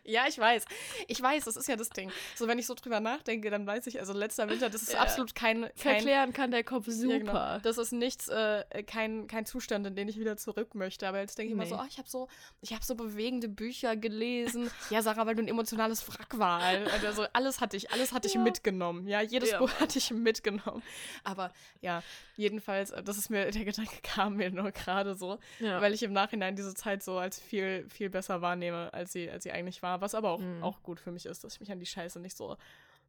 Ja, ich weiß. Ich weiß, das ist ja das Ding. So, wenn ich so drüber nachdenke, dann weiß ich, also letzter Winter, das ist Ja. absolut kein, kein Verklären kann der Kopf Ja, super. genau. Das ist nichts, äh, kein, kein Zustand, in den ich wieder zurück möchte. Aber jetzt denke ich mal so, Nee. oh, ich habe so, ich habe so bewegende Bücher gelesen. ja, Sarah, weil du ein emotionales Wrack war. Also alles hatte ich, alles hatte ich Ja. mitgenommen. Ja, jedes Ja, Buch hatte ich mitgenommen. Aber ja, jedenfalls, äh, das ist mir, der Gedanke kam mir nur gerade so, Ja. weil ich im Nachhinein diese Zeit so als viel, viel besser wahrnehme, als sie, als sie eigentlich war. Was aber auch, Mhm. auch gut für mich ist, dass ich mich an die Scheiße nicht so,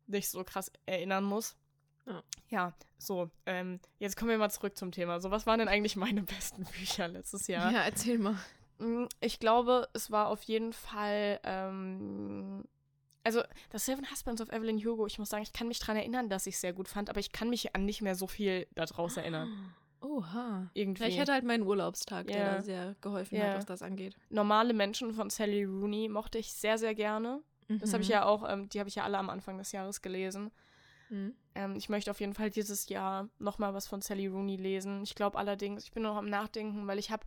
nicht so krass erinnern muss. Ja. Ja, so, ähm, jetzt kommen wir mal zurück zum Thema. So, was waren denn eigentlich meine besten Bücher letztes Jahr? ja, erzähl mal. Mm, Ich glaube, es war auf jeden Fall, ähm, also das Seven Husbands of Evelyn Hugo, ich muss sagen, ich kann mich daran erinnern, dass ich es sehr gut fand, aber ich kann mich an nicht mehr so viel daraus erinnern. Oha. Irgendwie. Ja, ich hatte halt meinen Urlaubstag, der Ja. da sehr geholfen Ja. hat, was das angeht. Normale Menschen von Sally Rooney mochte ich sehr, sehr gerne. Das habe ich Mhm. ja auch, ähm, die habe ich ja alle am Anfang des Jahres gelesen. Mhm. Ähm, ich möchte auf jeden Fall dieses Jahr nochmal was von Sally Rooney lesen. Ich glaube allerdings, ich bin noch am Nachdenken, weil ich habe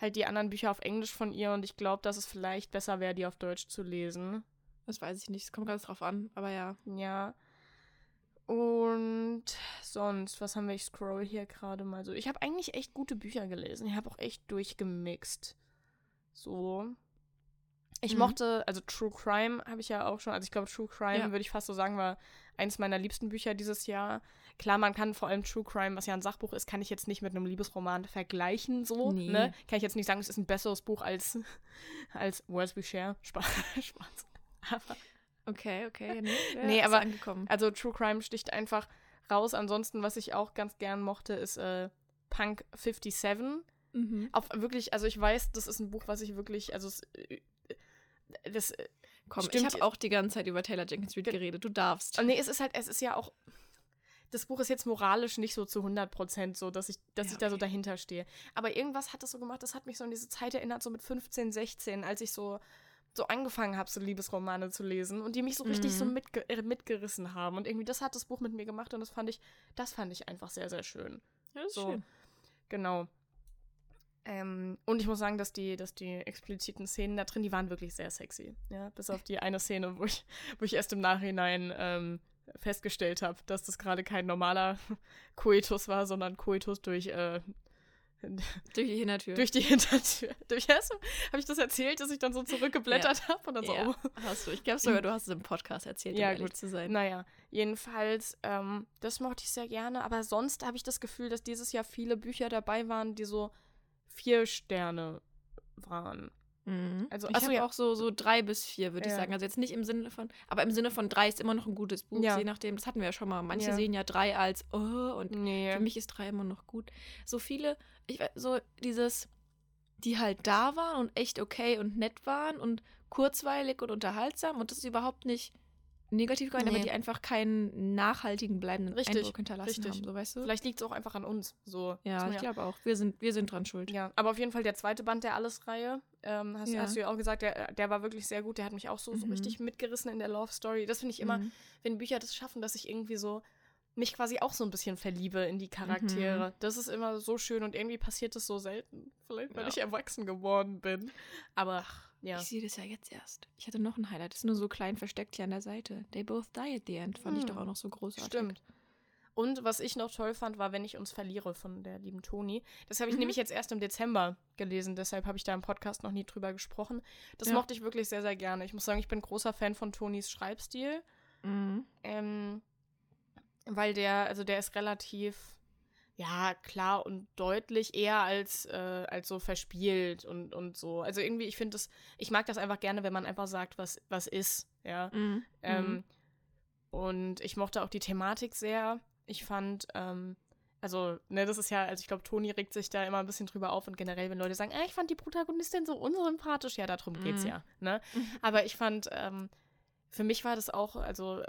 halt die anderen Bücher auf Englisch von ihr und ich glaube, dass es vielleicht besser wäre, die auf Deutsch zu lesen. Das weiß ich nicht, es kommt ganz drauf an, aber ja. Ja. Und sonst, was haben wir? Ich scroll hier gerade mal so. Ich habe eigentlich echt gute Bücher gelesen. Ich habe auch echt durchgemixt. So. Ich Mhm. mochte, also True Crime habe ich ja auch schon, also ich glaube, True Crime, Ja. würde ich fast so sagen, war eins meiner liebsten Bücher dieses Jahr. Klar, man kann vor allem True Crime, was ja ein Sachbuch ist, kann ich jetzt nicht mit einem Liebesroman vergleichen, so, Nee. ne? Kann ich jetzt nicht sagen, es ist ein besseres Buch als, als Words We Share. Spaß. Spaß. Aber Okay, okay. Nee, ja, Nee, aber- angekommen. also True Crime sticht einfach raus. Ansonsten, was ich auch ganz gern mochte, ist äh, Punk 57. Mhm. Auf wirklich, also ich weiß, das ist ein Buch, was ich wirklich, also es, äh, das, äh, Komm, Stimmt. ich habe auch die ganze Zeit über Taylor Jenkins Reid Ge- geredet. Du darfst. nee, es ist halt, es ist ja auch, das Buch ist jetzt moralisch nicht so zu 100% so, dass ich, dass Ja, ich da so dahinter stehe. Aber irgendwas hat das so gemacht, das hat mich so an diese Zeit erinnert, so mit 15, 16, als ich so, so angefangen habe, so Liebesromane zu lesen und die mich so richtig so Mhm. mitge äh, mitgerissen haben. Und irgendwie, das hat das Buch mit mir gemacht und das fand ich, das fand ich einfach sehr, sehr schön. Ja, das ist So. schön. Genau. Ähm, und ich muss sagen, dass die, dass die expliziten Szenen da drin, die waren wirklich sehr sexy. Ja, bis auf die eine Szene, wo ich, wo ich erst im Nachhinein ähm, festgestellt habe, dass das gerade kein normaler Koitus war, sondern Koitus durch, äh, Durch die Hintertür. durch die Hintertür. Durch habe ich das erzählt, dass ich dann so zurückgeblättert habe und dann so, ja, oh. hast du. Ich glaube sogar, du hast es im Podcast erzählt, Ja, um ehrlich gut. zu sein. Naja, jedenfalls, ähm, das mochte ich sehr gerne. Aber sonst habe ich das Gefühl, dass dieses Jahr viele Bücher dabei waren, die so vier Sterne waren. Mhm. Also, ich habe ja. auch so, so drei bis vier, würde ich Ja. sagen. Also jetzt nicht im Sinne von, aber im Sinne von drei ist immer noch ein gutes Buch, Ja. je nachdem. Das hatten wir ja schon mal. Manche sehen ja drei als, oh, und Nee. für mich ist drei immer noch gut. So viele, ich weiß, so dieses, die halt da waren und echt okay und nett waren und kurzweilig und unterhaltsam und das ist überhaupt nicht negativ gemeint, Nee. aber die einfach keinen nachhaltigen, bleibenden Richtig, Eindruck hinterlassen richtig. haben, so weißt du? Vielleicht liegt es auch einfach an uns. So, ja, ich glaube auch. Wir sind, wir sind dran schuld. Ja, aber auf jeden Fall der zweite Band der Alles-Reihe, ähm, hast, Ja. hast du ja auch gesagt, der, der war wirklich sehr gut. Der hat mich auch so, so Mhm. richtig mitgerissen in der Love Story. Das finde ich immer, Mhm. wenn Bücher das schaffen, dass ich irgendwie so mich quasi auch so ein bisschen verliebe in die Charaktere. Das ist immer so schön und irgendwie passiert das so selten. Vielleicht, weil Ja. ich erwachsen geworden bin. Aber ja. Ich sehe das ja jetzt erst. Ich hatte noch ein Highlight. Das ist nur so klein versteckt hier an der Seite. They both die at the end. Fand ich Hm. doch auch noch so großartig. Stimmt. Und was ich noch toll fand, war, wenn ich uns verliere von der lieben Toni. Das habe ich Mhm. nämlich jetzt erst im Dezember gelesen, deshalb habe ich da im Podcast noch nie drüber gesprochen. Das Ja. mochte ich wirklich sehr, sehr gerne. Ich muss sagen, ich bin großer Fan von Tonis Schreibstil. Mhm. Ähm, weil der, also der ist relativ, ja, klar und deutlich eher als, äh, als so verspielt und, und so. Also irgendwie, ich finde das, ich mag das einfach gerne, wenn man einfach sagt, was, was ist, ja. Mhm. Ähm, und ich mochte auch die Thematik sehr. Ich fand, ähm, also, ne, das ist ja, also ich glaube, Toni regt sich da immer ein bisschen drüber auf und generell, wenn Leute sagen, ah, ich fand die Protagonistin so unsympathisch, ja, darum geht's Mhm. ja, ne? Mhm. Aber ich fand, ähm, für mich war das auch, also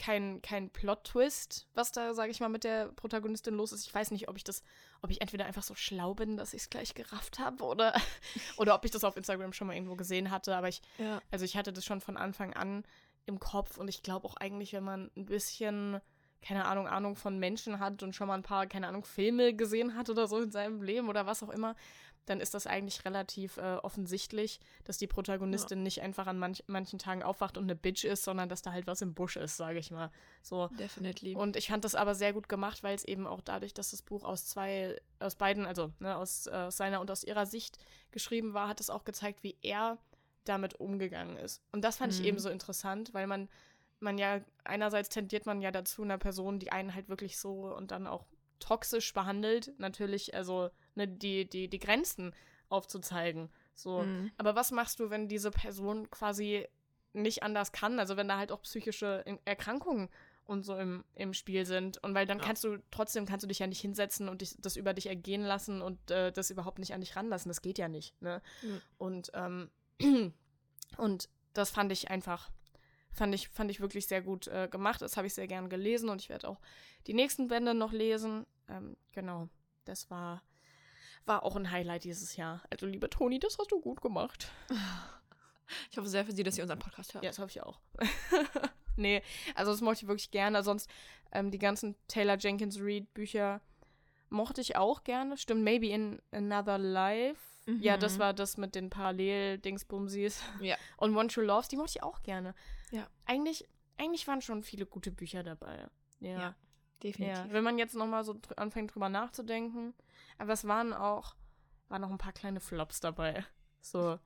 kein, kein Plot-Twist, was da, sage ich mal, mit der Protagonistin los ist. Ich weiß nicht, ob ich das, ob ich entweder einfach so schlau bin, dass ich es gleich gerafft habe oder, oder ob ich das auf Instagram schon mal irgendwo gesehen hatte, aber ich Ja. also ich hatte das schon von Anfang an im Kopf und ich glaube auch eigentlich, wenn man ein bisschen, keine Ahnung, Ahnung von Menschen hat und schon mal ein paar, keine Ahnung, Filme gesehen hat oder so in seinem Leben oder was auch immer, dann ist das eigentlich relativ äh, offensichtlich, dass die Protagonistin nicht einfach an manch, manchen Tagen aufwacht und eine Bitch ist, sondern dass da halt was im Busch ist, sage ich mal. So. Definitely. Und ich fand das aber sehr gut gemacht, weil es eben auch dadurch, dass das Buch aus zwei, aus beiden, also ne, aus, äh, aus seiner und aus ihrer Sicht geschrieben war, hat es auch gezeigt, wie er damit umgegangen ist. Und das fand ich Mhm. eben so interessant, weil man, man ja, einerseits tendiert man ja dazu, einer Person, die einen halt wirklich so und dann auch toxisch behandelt, natürlich, also ne, die, die, die Grenzen aufzuzeigen. So. Mhm. Aber was machst du, wenn diese Person quasi nicht anders kann? Also wenn da halt auch psychische Erkrankungen und so im, im Spiel sind. Und weil dann Ja. kannst du, trotzdem kannst du dich ja nicht hinsetzen und dich, das über dich ergehen lassen und äh, das überhaupt nicht an dich ranlassen. Das geht ja nicht. Ne? Mhm. Und, ähm, und das fand ich einfach, fand ich, fand ich wirklich sehr gut äh, gemacht. Das habe ich sehr gern gelesen und ich werde auch die nächsten Bände noch lesen. Ähm, genau. Das war, war auch ein Highlight dieses Jahr. Also, liebe Toni, das hast du gut gemacht. Ich hoffe sehr für Sie, dass Sie unseren Podcast hören. Ja, das hoffe ich auch. nee, also das mochte ich wirklich gerne. Sonst ähm, die ganzen Taylor Jenkins Reid Bücher mochte ich auch gerne. Stimmt, Maybe in Another Life. Ja, das Mhm. war das mit den Parallel-Dingsbumsies. Ja. Und One True Loves, die mochte ich auch gerne. Ja. Eigentlich, eigentlich waren schon viele gute Bücher dabei. Ja. Ja, Definitiv. Ja, wenn man jetzt nochmal so dr anfängt drüber nachzudenken. Aber es waren auch, waren noch ein paar kleine Flops dabei. So,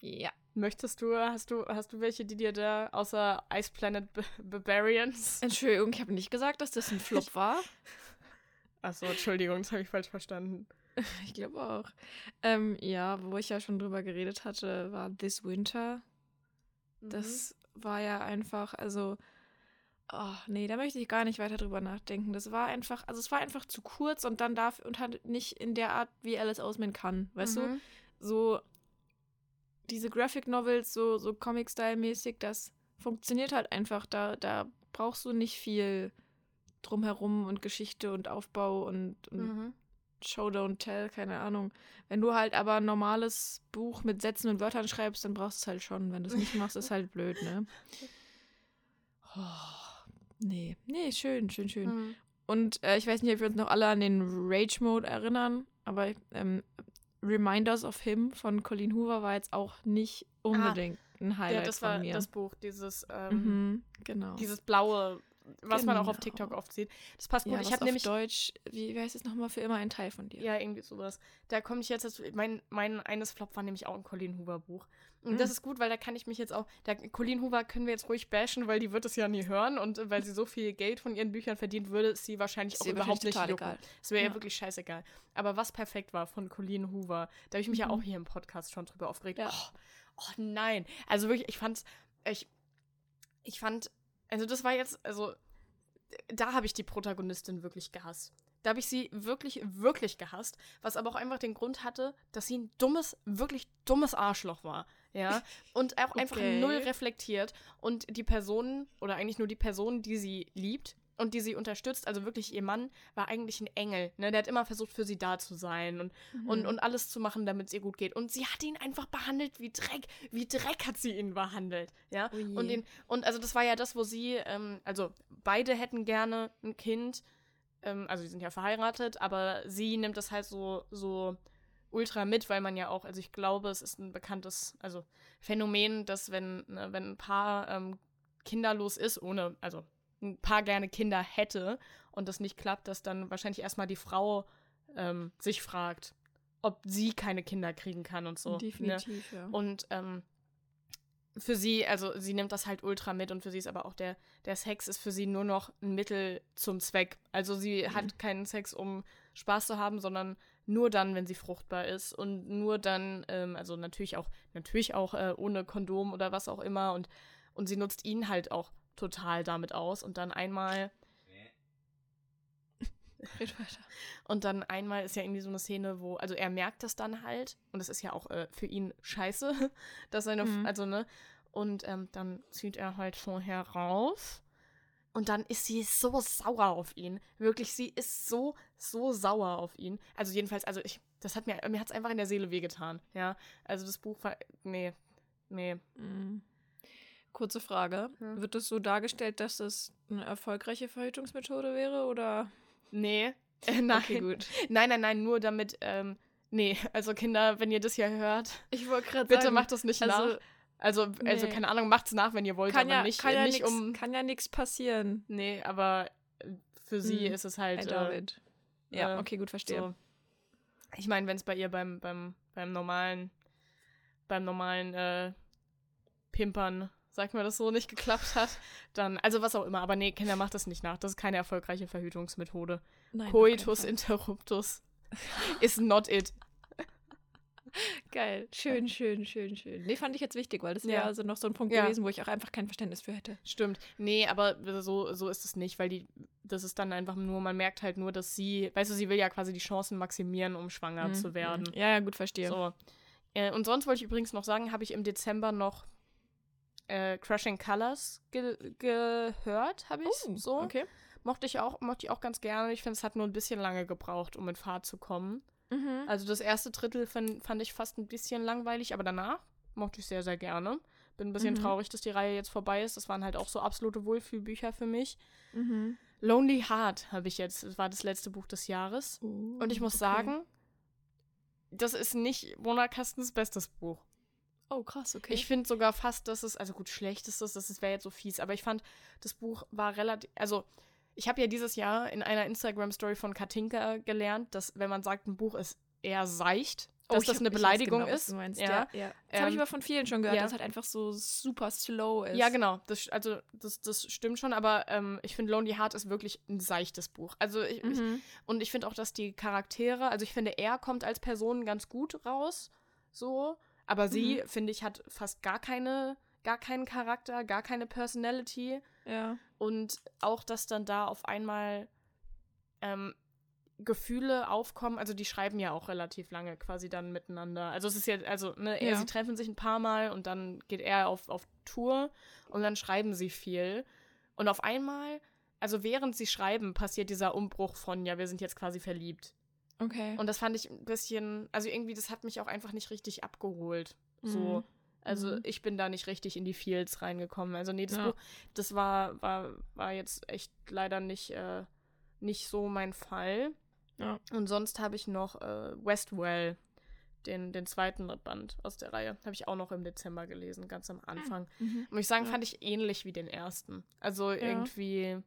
Ja. möchtest du, hast du, hast du welche, die dir da außer Ice Planet B Barbarians? Entschuldigung, ich habe nicht gesagt, dass das ein Flop war. Achso, Entschuldigung, das habe ich falsch verstanden. Ich glaube auch. Ähm, ja, wo ich ja schon drüber geredet hatte, war This Winter. Mhm. Das war ja einfach, also, oh, nee, da möchte ich gar nicht weiter drüber nachdenken. Das war einfach, also es war einfach zu kurz und dann darf und hat nicht in der Art, wie Alice Oseman kann, weißt du? Mhm. So diese Graphic Novels, so, so Comic-Style-mäßig, das funktioniert halt einfach. Da, da brauchst du nicht viel drumherum und Geschichte und Aufbau und, und Mhm. Show, don't tell, keine Ahnung. Wenn du halt aber ein normales Buch mit Sätzen und Wörtern schreibst, dann brauchst du es halt schon. Wenn du es nicht machst, ist halt blöd, ne? Oh, nee, nee, schön, schön, schön. Mhm. Und äh, ich weiß nicht, ob wir uns noch alle an den Rage-Mode erinnern, aber ähm, Reminders of Him von Colleen Hoover war jetzt auch nicht unbedingt ein Ja, Highlight das von war mir. das Buch, dieses, ähm, mhm, genau. dieses blaue, was man auch auf Genau. TikTok oft sieht. Das passt gut. ja, ich habe nämlich Deutsch, wie, wie heißt es nochmal, für immer ein Teil von dir. Ja, irgendwie sowas. Da komme ich jetzt dazu. Mein, mein eines Flop war nämlich auch ein Colleen Hoover Buch. Und das Mhm. ist gut, weil da kann ich mich jetzt auch. Da, Colleen Hoover können wir jetzt ruhig bashen, weil die wird es ja nie hören und äh, weil sie so viel Geld von ihren Büchern verdient, würde es sie wahrscheinlich Ist auch überhaupt nicht jucken. egal. Es wäre ja Ja. wirklich scheißegal. Aber was perfekt war von Colleen Hoover, da habe ich mich ja Mhm. auch hier im Podcast schon drüber aufgeregt. Ja. Oh, oh nein. Also wirklich, ich fand's. Ich, ich fand. Also das war jetzt. Also da habe ich die Protagonistin wirklich gehasst. Da habe ich sie wirklich, wirklich gehasst, was aber auch einfach den Grund hatte, dass sie ein dummes, wirklich dummes Arschloch war. Ja. Und auch einfach Okay. null reflektiert. Und die Person, oder eigentlich nur die Person, die sie liebt und die sie unterstützt, also wirklich ihr Mann, war eigentlich ein Engel. Ne? Der hat immer versucht, für sie da zu sein und, und, und alles zu machen, damit es ihr gut geht. Und sie hat ihn einfach behandelt wie Dreck. Wie Dreck hat sie ihn behandelt. Ja. Je. Und, ihn, und also das war ja das, wo sie, ähm, also beide hätten gerne ein Kind. Ähm, also die sind ja verheiratet, aber sie nimmt das halt so, so ultra mit, weil man ja auch, also ich glaube, es ist ein bekanntes, also Phänomen, dass wenn, ne, wenn ein Paar ähm, kinderlos ist, ohne, also ein Paar gerne Kinder hätte und das nicht klappt, dass dann wahrscheinlich erstmal die Frau ähm, sich fragt, ob sie keine Kinder kriegen kann und so. Ne? Definitiv, ja. Und ähm, für sie, also sie nimmt das halt ultra mit und für sie ist aber auch der, der Sex ist für sie nur noch ein Mittel zum Zweck. Also sie hat keinen Sex, um Spaß zu haben, sondern nur dann, wenn sie fruchtbar ist und nur dann, ähm, also natürlich auch, natürlich auch äh, ohne Kondom oder was auch immer und, und sie nutzt ihn halt auch total damit aus und dann einmal Red weiter. und dann einmal ist ja irgendwie so eine Szene, wo, also er merkt das dann halt, und das ist ja auch äh, für ihn scheiße, dass seine, Mhm. also ne, und ähm, dann zieht er halt vorher raus. Und dann ist sie so sauer auf ihn. Wirklich, sie ist so, so sauer auf ihn. Also jedenfalls, also ich, das hat mir, mir hat es einfach in der Seele wehgetan, ja. Also das Buch war, nee, nee. Mhm. Kurze Frage. Ja. Wird es so dargestellt, dass es eine erfolgreiche Verhütungsmethode wäre oder? Nee, äh, nein. Okay, gut. Nein, nein, nein, nur damit, ähm, nee, also Kinder, wenn ihr das hier hört, Ich wollte gerade bitte sagen, macht das nicht nach. Also Also, also Nee. keine Ahnung, macht's nach, wenn ihr wollt, kann aber ja, nicht, kann ja nicht nix, um. kann ja nichts passieren. Nee, aber äh, für sie Hm, ist es halt. Äh. Ja, äh, okay, gut, verstehe. so. Ich meine, wenn es bei ihr beim, beim, beim normalen, beim normalen äh, Pimpern, sagt man das so, nicht geklappt hat, dann, also was auch immer, aber nee, Kinder macht das nicht nach. Das ist keine erfolgreiche Verhütungsmethode. Nein, Coitus interruptus is not it. Geil. Schön, schön, schön, schön. Nee, fand ich jetzt wichtig, weil das Ja. wäre also noch so ein Punkt Ja. gewesen, wo ich auch einfach kein Verständnis für hätte. Stimmt. Nee, aber so, so ist es nicht, weil die, das ist dann einfach nur, man merkt halt nur, dass sie, weißt du, sie will ja quasi die Chancen maximieren, um schwanger Mhm, zu werden. mhm. Ja, ja, gut, verstehe. So. Äh, und sonst wollte ich übrigens noch sagen, habe ich im Dezember noch äh, Crushing Colors ge gehört, habe ich. Oh, so. Okay. Mochte ich auch, mochte ich auch ganz gerne. Ich finde, es hat nur ein bisschen lange gebraucht, um in Fahrt zu kommen. Mhm. Also das erste Drittel fand, fand ich fast ein bisschen langweilig, aber danach mochte ich sehr, sehr gerne. Bin ein bisschen Mhm. traurig, dass die Reihe jetzt vorbei ist. Das waren halt auch so absolute Wohlfühlbücher für mich. Mhm. Lonely Heart habe ich jetzt. Das war das letzte Buch des Jahres. Und ich muss okay. sagen, das ist nicht Mona Kastens bestes Buch. Oh, krass, okay. Ich finde sogar fast, dass es, also gut, schlecht ist es, das wäre jetzt so fies, aber ich fand, das Buch war relativ, also ich habe ja dieses Jahr in einer Instagram-Story von Katinka gelernt, dass wenn man sagt, ein Buch ist eher seicht, dass Oh, ich das eine ich weiß Beleidigung genau, ist. Meinst, ja. ja. ja. Das habe ich Ähm, aber von vielen schon gehört, ja. dass es halt einfach so super slow ist. Ja, genau. Das, also, das, das stimmt schon, aber ähm, ich finde, Lonely Heart ist wirklich ein seichtes Buch. Also, ich, ich, Mhm. und ich finde auch, dass die Charaktere, also ich finde, er kommt als Person ganz gut raus, so, aber sie, Mhm. finde ich, hat fast gar keine, gar keinen Charakter, gar keine Personality. Ja. Und auch, dass dann da auf einmal ähm, Gefühle aufkommen, also die schreiben ja auch relativ lange quasi dann miteinander. Also es ist ja, also, ne, er, Ja. sie treffen sich ein paar Mal und dann geht er auf, auf Tour und dann schreiben sie viel. Und auf einmal, also während sie schreiben, passiert dieser Umbruch von, ja, wir sind jetzt quasi verliebt. Okay. Und das fand ich ein bisschen, also irgendwie, das hat mich auch einfach nicht richtig abgeholt. So. Also Mhm. ich bin da nicht richtig in die Fields reingekommen. Also nee, das Ja. Buch, das war, war, war jetzt echt leider nicht, äh, nicht so mein Fall. Ja. Und sonst habe ich noch äh, Westwell, den, den zweiten Band aus der Reihe. Habe ich auch noch im Dezember gelesen, ganz am Anfang. Mhm. Muss ich sagen, Ja. fand ich ähnlich wie den ersten. Also irgendwie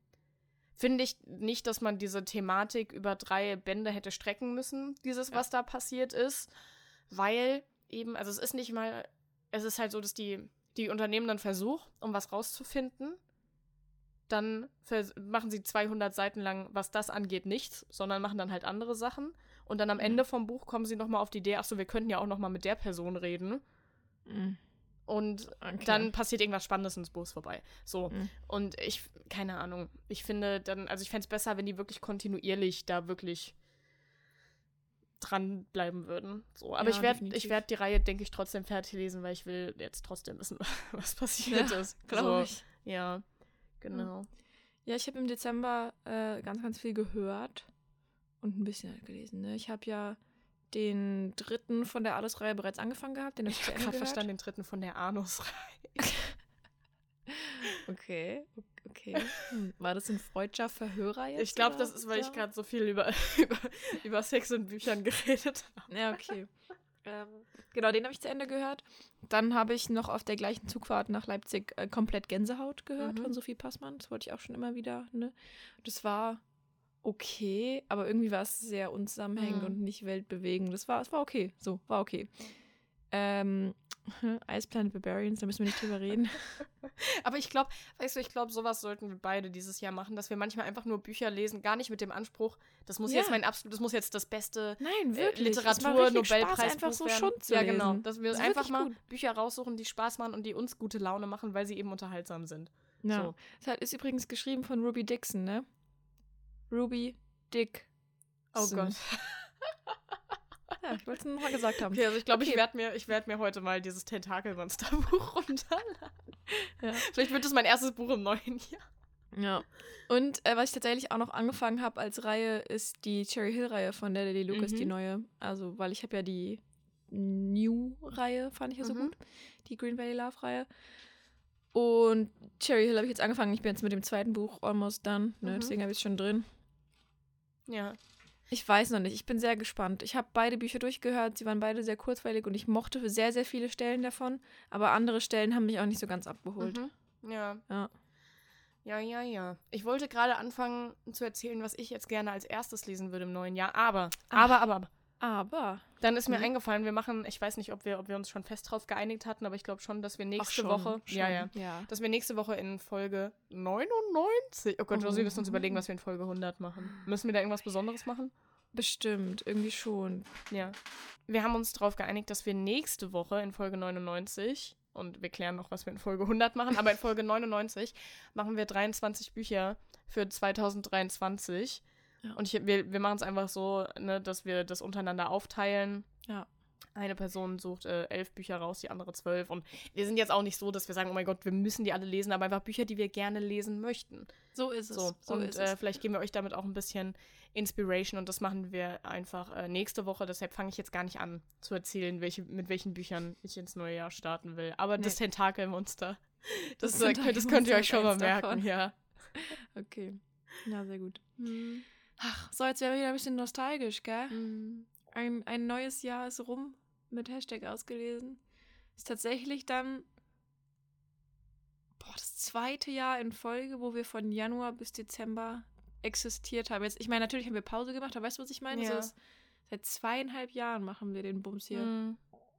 finde ich nicht, dass man diese Thematik über drei Bände hätte strecken müssen, dieses, was da passiert ist. Weil eben, also es ist nicht mal, es ist halt so, dass die, die Unternehmen dann versuchen, um was rauszufinden. Dann machen sie 200 Seiten lang, was das angeht, nichts, sondern machen dann halt andere Sachen. Und dann am Mhm. Ende vom Buch kommen sie nochmal auf die Idee, ach so, wir könnten ja auch nochmal mit der Person reden. Mhm. Und Okay. dann passiert irgendwas Spannendes und das Buch ist vorbei. So. Mhm. Und ich, keine Ahnung, ich finde dann, also ich fände es besser, wenn die wirklich kontinuierlich da wirklich dranbleiben würden. So, aber Ja, ich werde ich werd die Reihe, denke ich, trotzdem fertig lesen, weil ich will jetzt trotzdem wissen, was passiert Ja, ist. Glaube so, ich. Ja, genau. Ja, ich habe im Dezember äh, ganz, ganz viel gehört und ein bisschen halt gelesen. Ne? Ich habe ja den dritten von der Alles-Reihe bereits angefangen gehabt. Den habe ich Ich habe gerade verstanden, den dritten von der Anus-Reihe. Okay, okay. Hm, War das ein freudscher Verhörer jetzt? Ich glaube, das ist, weil ich so? gerade so viel über, über, über Sex in Büchern geredet habe. Ja, okay. ähm, genau, den habe ich zu Ende gehört. Dann habe ich noch auf der gleichen Zugfahrt nach Leipzig äh, komplett Gänsehaut gehört Mhm. von Sophie Passmann. Das wollte ich auch schon immer wieder. Ne? Das war okay, aber irgendwie war es sehr unzusammenhängend Mhm. und nicht weltbewegend. Das war, es war okay. So, war okay. Ähm, Ice Planet Barbarians, da müssen wir nicht drüber reden. Aber ich glaube, weißt du, ich glaube, sowas sollten wir beide dieses Jahr machen, dass wir manchmal einfach nur Bücher lesen, gar nicht mit dem Anspruch, das muss Ja. jetzt mein absolut, das muss jetzt das beste Nein, äh, wirklich. Macht Literatur Nobelpreis einfach so werden. schon zu Ja, genau, dass wir Das einfach mal gut. Bücher raussuchen, die Spaß machen und die uns gute Laune machen, weil sie eben unterhaltsam sind. Ja. So. Hat- ist übrigens geschrieben von Ruby Dixon, ne? Ruby Dick. Oh Gott. Ja, ich wollte es nochmal gesagt haben. Okay, also ich glaube, ich Okay. werde mir, ich werd mir heute mal dieses Tentakelmonster-Buch runterladen. Ja. Vielleicht wird es mein erstes Buch im neuen Jahr. Ja. Und äh, was ich tatsächlich auch noch angefangen habe als Reihe, ist die Cherry Hill-Reihe von der Lady Lucas, Mhm. die neue. Also, weil ich habe ja die New-Reihe, fand ich ja so Mhm. gut. Die Green Valley Love-Reihe. Und Cherry Hill habe ich jetzt angefangen. Ich bin jetzt mit dem zweiten Buch almost done. Ne? Mhm. Deswegen habe ich es schon drin. Ja. Ich weiß noch nicht. Ich bin sehr gespannt. Ich habe beide Bücher durchgehört. Sie waren beide sehr kurzweilig und ich mochte sehr, sehr viele Stellen davon. Aber andere Stellen haben mich auch nicht so ganz abgeholt. Mhm. Ja. Ja. Ja, ja, ja. Ich wollte gerade anfangen zu erzählen, was ich jetzt gerne als erstes lesen würde im neuen Jahr. Aber, aber, aber, aber. Aber. Dann ist mir Mhm. eingefallen, wir machen, ich weiß nicht, ob wir, ob wir uns schon fest drauf geeinigt hatten, aber ich glaube schon, dass wir nächste schon, Woche. schon, Ja, ja. ja. Dass wir nächste Woche in Folge 99. Oh Gott. Josie, wir müssen uns überlegen, was wir in Folge 100 machen. Müssen wir da irgendwas Besonderes machen? Bestimmt, irgendwie schon. Ja. Wir haben uns darauf geeinigt, dass wir nächste Woche in Folge 99 und wir klären noch, was wir in Folge 100 machen, aber in Folge 99 machen wir 23 Bücher für 2023. Ja. Und ich, wir, wir machen es einfach so, ne, dass wir das untereinander aufteilen. Ja. Eine Person sucht äh, elf Bücher raus, die andere zwölf. Und wir sind jetzt auch nicht so, dass wir sagen, oh mein Gott, wir müssen die alle lesen, aber einfach Bücher, die wir gerne lesen möchten. So ist es. So, So, und ist äh, es. vielleicht geben wir euch damit auch ein bisschen Inspiration und das machen wir einfach äh, nächste Woche. Deshalb fange ich jetzt gar nicht an zu erzählen, welche, mit welchen Büchern ich ins neue Jahr starten will. Aber das Nee. Tentakelmonster, das, Das das, äh, das könnt ihr euch schon mal Tentakelmonster merken, davon. ja. Okay. Ja, sehr gut. Ach, so, jetzt wären wir wieder ein bisschen nostalgisch, gell? Ein, ein neues Jahr ist rum mit Hashtag ausgelesen. Ist tatsächlich dann boah, das zweite Jahr in Folge, wo wir von Januar bis Dezember existiert haben. Jetzt, ich meine, natürlich haben wir Pause gemacht, aber weißt du, was ich meine? Ja. ist, seit zweieinhalb Jahren machen wir den Bums hier. Mhm.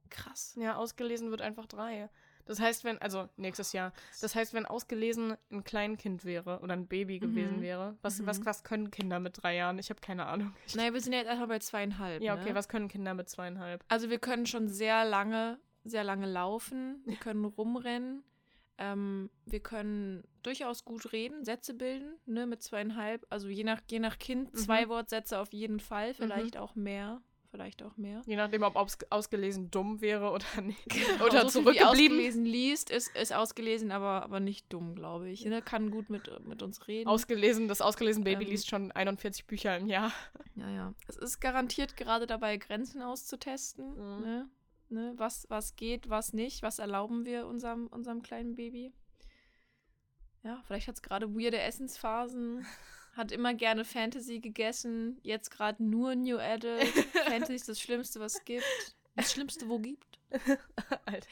Krass. Ja, ausgelesen wird einfach drei. Das heißt, wenn, also nächstes Jahr, das heißt, wenn ausgelesen ein Kleinkind wäre oder ein Baby gewesen Mhm. wäre, was, Mhm. was, was können Kinder mit drei Jahren? Ich habe keine Ahnung. Ich, Naja, wir sind ja jetzt erstmal bei zweieinhalb. ja, okay, ne? was können Kinder mit zweieinhalb? Also wir können schon sehr lange, sehr lange laufen. Wir können rumrennen. Ähm, wir können durchaus gut reden, Sätze bilden, ne, mit zweieinhalb. Also je nach, je nach Kind Mhm. zwei Wortsätze auf jeden Fall, vielleicht auch mehr. Vielleicht auch mehr. Je nachdem, ob aus, ausgelesen dumm wäre oder nicht. Genau, oder so zurückgeblieben. ausgelesen liest, ist, ist ausgelesen, aber, aber nicht dumm, glaube ich. Ne? Kann gut mit, mit uns reden. Ausgelesen, das ausgelesen Baby Ähm, liest schon 41 Bücher im Jahr. Ja, ja. Es ist garantiert gerade dabei, Grenzen auszutesten. Mhm. Ne? Ne? Was, was geht, was nicht. Was erlauben wir unserem, unserem kleinen Baby? Ja, vielleicht hat es gerade weirde Essensphasen. Hat immer gerne Fantasy gegessen. Jetzt gerade nur New Adult. Fantasy ist das Schlimmste, was es gibt. Das Schlimmste, wo gibt. Alter.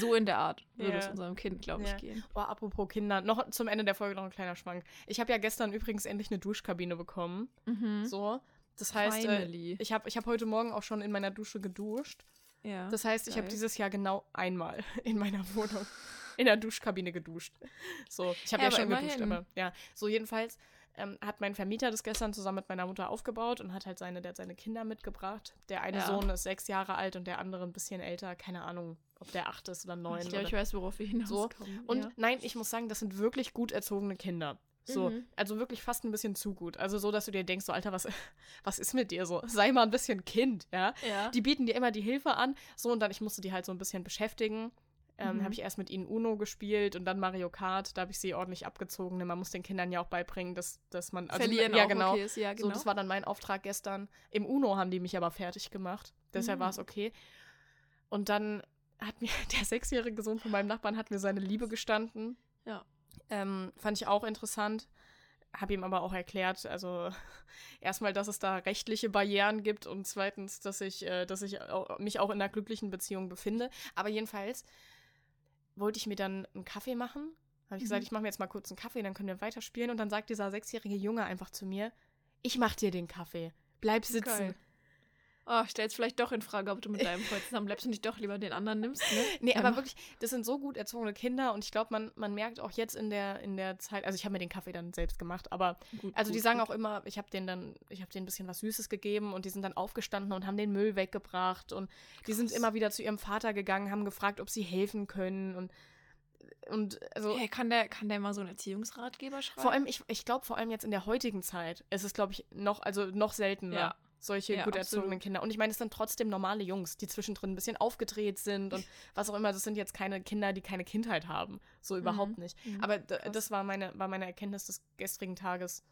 So in der Art würde es Ja. unserem Kind, glaube ich, Ja. gehen. Oh, apropos Kinder, noch zum Ende der Folge noch ein kleiner Schwank. Ich habe ja gestern übrigens endlich eine Duschkabine bekommen. Mhm. So. Das heißt, äh, Finally. ich habe ich hab heute Morgen auch schon in meiner Dusche geduscht. ja. Das heißt, ich habe dieses Jahr genau einmal in meiner Wohnung in der Duschkabine geduscht. So, ich habe Ja, ja, schon geduscht, immerhin. aber ja. So, jedenfalls ähm, hat mein Vermieter das gestern zusammen mit meiner Mutter aufgebaut und hat halt seine, der hat seine Kinder mitgebracht. Der eine Ja. Sohn ist sechs Jahre alt und der andere ein bisschen älter. Keine Ahnung, ob der acht ist oder neun. ich glaube, oder ich weiß, worauf wir hinauskommen. und ja. nein, ich muss sagen, das sind wirklich gut erzogene Kinder. So, Mhm. also wirklich fast ein bisschen zu gut. Also so, dass du dir denkst, so, Alter, was, was ist mit dir so? Sei mal ein bisschen Kind, ja? Ja. Die bieten dir immer die Hilfe an. So, und dann, ich musste die halt so ein bisschen beschäftigen. Ähm, Mhm. Habe ich erst mit ihnen Uno gespielt und dann Mario Kart. Da habe ich sie ordentlich abgezogen. Denn man muss den Kindern ja auch beibringen, dass, dass man. Also, Verlieren ja, auch genau. okay ist. Ja, genau. So, das war dann mein Auftrag gestern. Im Uno haben die mich aber fertig gemacht. Deshalb Mhm. war es okay. Und dann hat mir der sechsjährige Sohn von meinem Nachbarn hat mir seine Liebe gestanden. Ja. Ähm, fand ich auch interessant. Habe ihm aber auch erklärt, also erstmal, dass es da rechtliche Barrieren gibt und zweitens, dass ich, äh, dass ich au- mich auch in einer glücklichen Beziehung befinde. Aber jedenfalls wollte ich mir dann einen Kaffee machen. Habe ich gesagt, Mhm. ich mache mir jetzt mal kurz einen Kaffee, dann können wir weiterspielen. Und dann sagt dieser sechsjährige Junge einfach zu mir, ich mach dir den Kaffee. Bleib sitzen. Geil. Oh, stellst vielleicht doch in Frage, ob du mit deinem Freund zusammen bleibst und nicht doch lieber den anderen nimmst, ne? Nee, Ja, aber mach. wirklich, das sind so gut erzogene Kinder und ich glaube, man, man merkt auch jetzt in der, in der Zeit, also ich habe mir den Kaffee dann selbst gemacht, aber Gut, also die gut, sagen gut. auch immer, ich habe denen dann, ich habe denen ein bisschen was Süßes gegeben und die sind dann aufgestanden und haben den Müll weggebracht und die sind Krass. immer wieder zu ihrem Vater gegangen, haben gefragt, ob sie helfen können und und also Hey, kann der, kann der mal so einen Erziehungsratgeber schreiben? vor allem, ich, ich glaube vor allem jetzt in der heutigen Zeit ist es, glaube ich, noch, also noch seltener. Ja. Solche Ja, gut erzogenen absolut. Kinder. Und ich meine, es sind trotzdem normale Jungs, die zwischendrin ein bisschen aufgedreht sind und was auch immer. Das sind jetzt keine Kinder, die keine Kindheit haben. So überhaupt nicht. Mhm. Aber das war meine, war meine Erkenntnis des gestrigen Tages,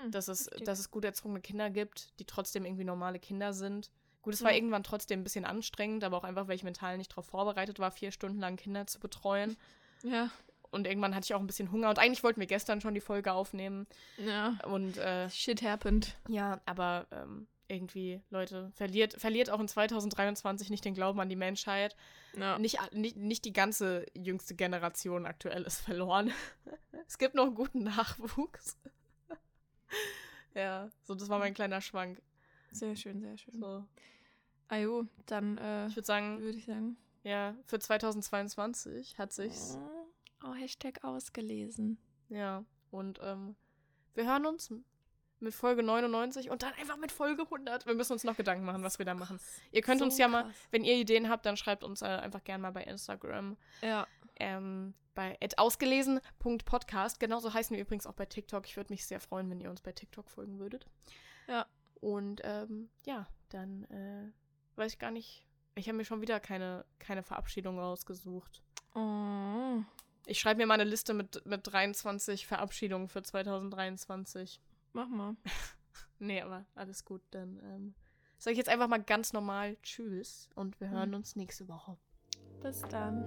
Hm, dass es, dass es gut erzogene Kinder gibt, die trotzdem irgendwie normale Kinder sind. Gut, es war Ja. irgendwann trotzdem ein bisschen anstrengend, aber auch einfach, weil ich mental nicht darauf vorbereitet war, vier Stunden lang Kinder zu betreuen. Ja, Und irgendwann hatte ich auch ein bisschen Hunger. Und eigentlich wollten wir gestern schon die Folge aufnehmen. ja. Und äh, Shit happened. ja, aber ähm, irgendwie, Leute, verliert, verliert auch in 2023 nicht den Glauben an die Menschheit. Ja. Nicht, nicht, nicht die ganze jüngste Generation aktuell ist verloren. es gibt noch guten Nachwuchs. ja, so, das war mein kleiner Schwank. Sehr schön, sehr schön. So. Ajo, dann äh, Ich würde sagen, würde ich sagen. ja, für 2022 hat sich's. Oh, Hashtag ausgelesen. Ja, und ähm, wir hören uns mit Folge 99 und dann einfach mit Folge 100. Wir müssen uns noch Gedanken machen, was wir da machen. Ihr könnt So uns ja mal, krass. wenn ihr Ideen habt, dann schreibt uns äh, einfach gerne mal bei Instagram. Ja. Ähm, bei ausgelesen.podcast. Genauso heißen wir übrigens auch bei TikTok. Ich würde mich sehr freuen, wenn ihr uns bei TikTok folgen würdet. Ja. Und ähm, ja, dann äh, weiß ich gar nicht. Ich habe mir schon wieder keine, keine Verabschiedung rausgesucht. Oh. Ich schreibe mir mal eine Liste mit, mit 23 Verabschiedungen für 2023. Mach mal. Nee, aber alles gut. Dann ähm, sage ich jetzt einfach mal ganz normal Tschüss und wir hören Mhm. uns nächste Woche. Bis dann.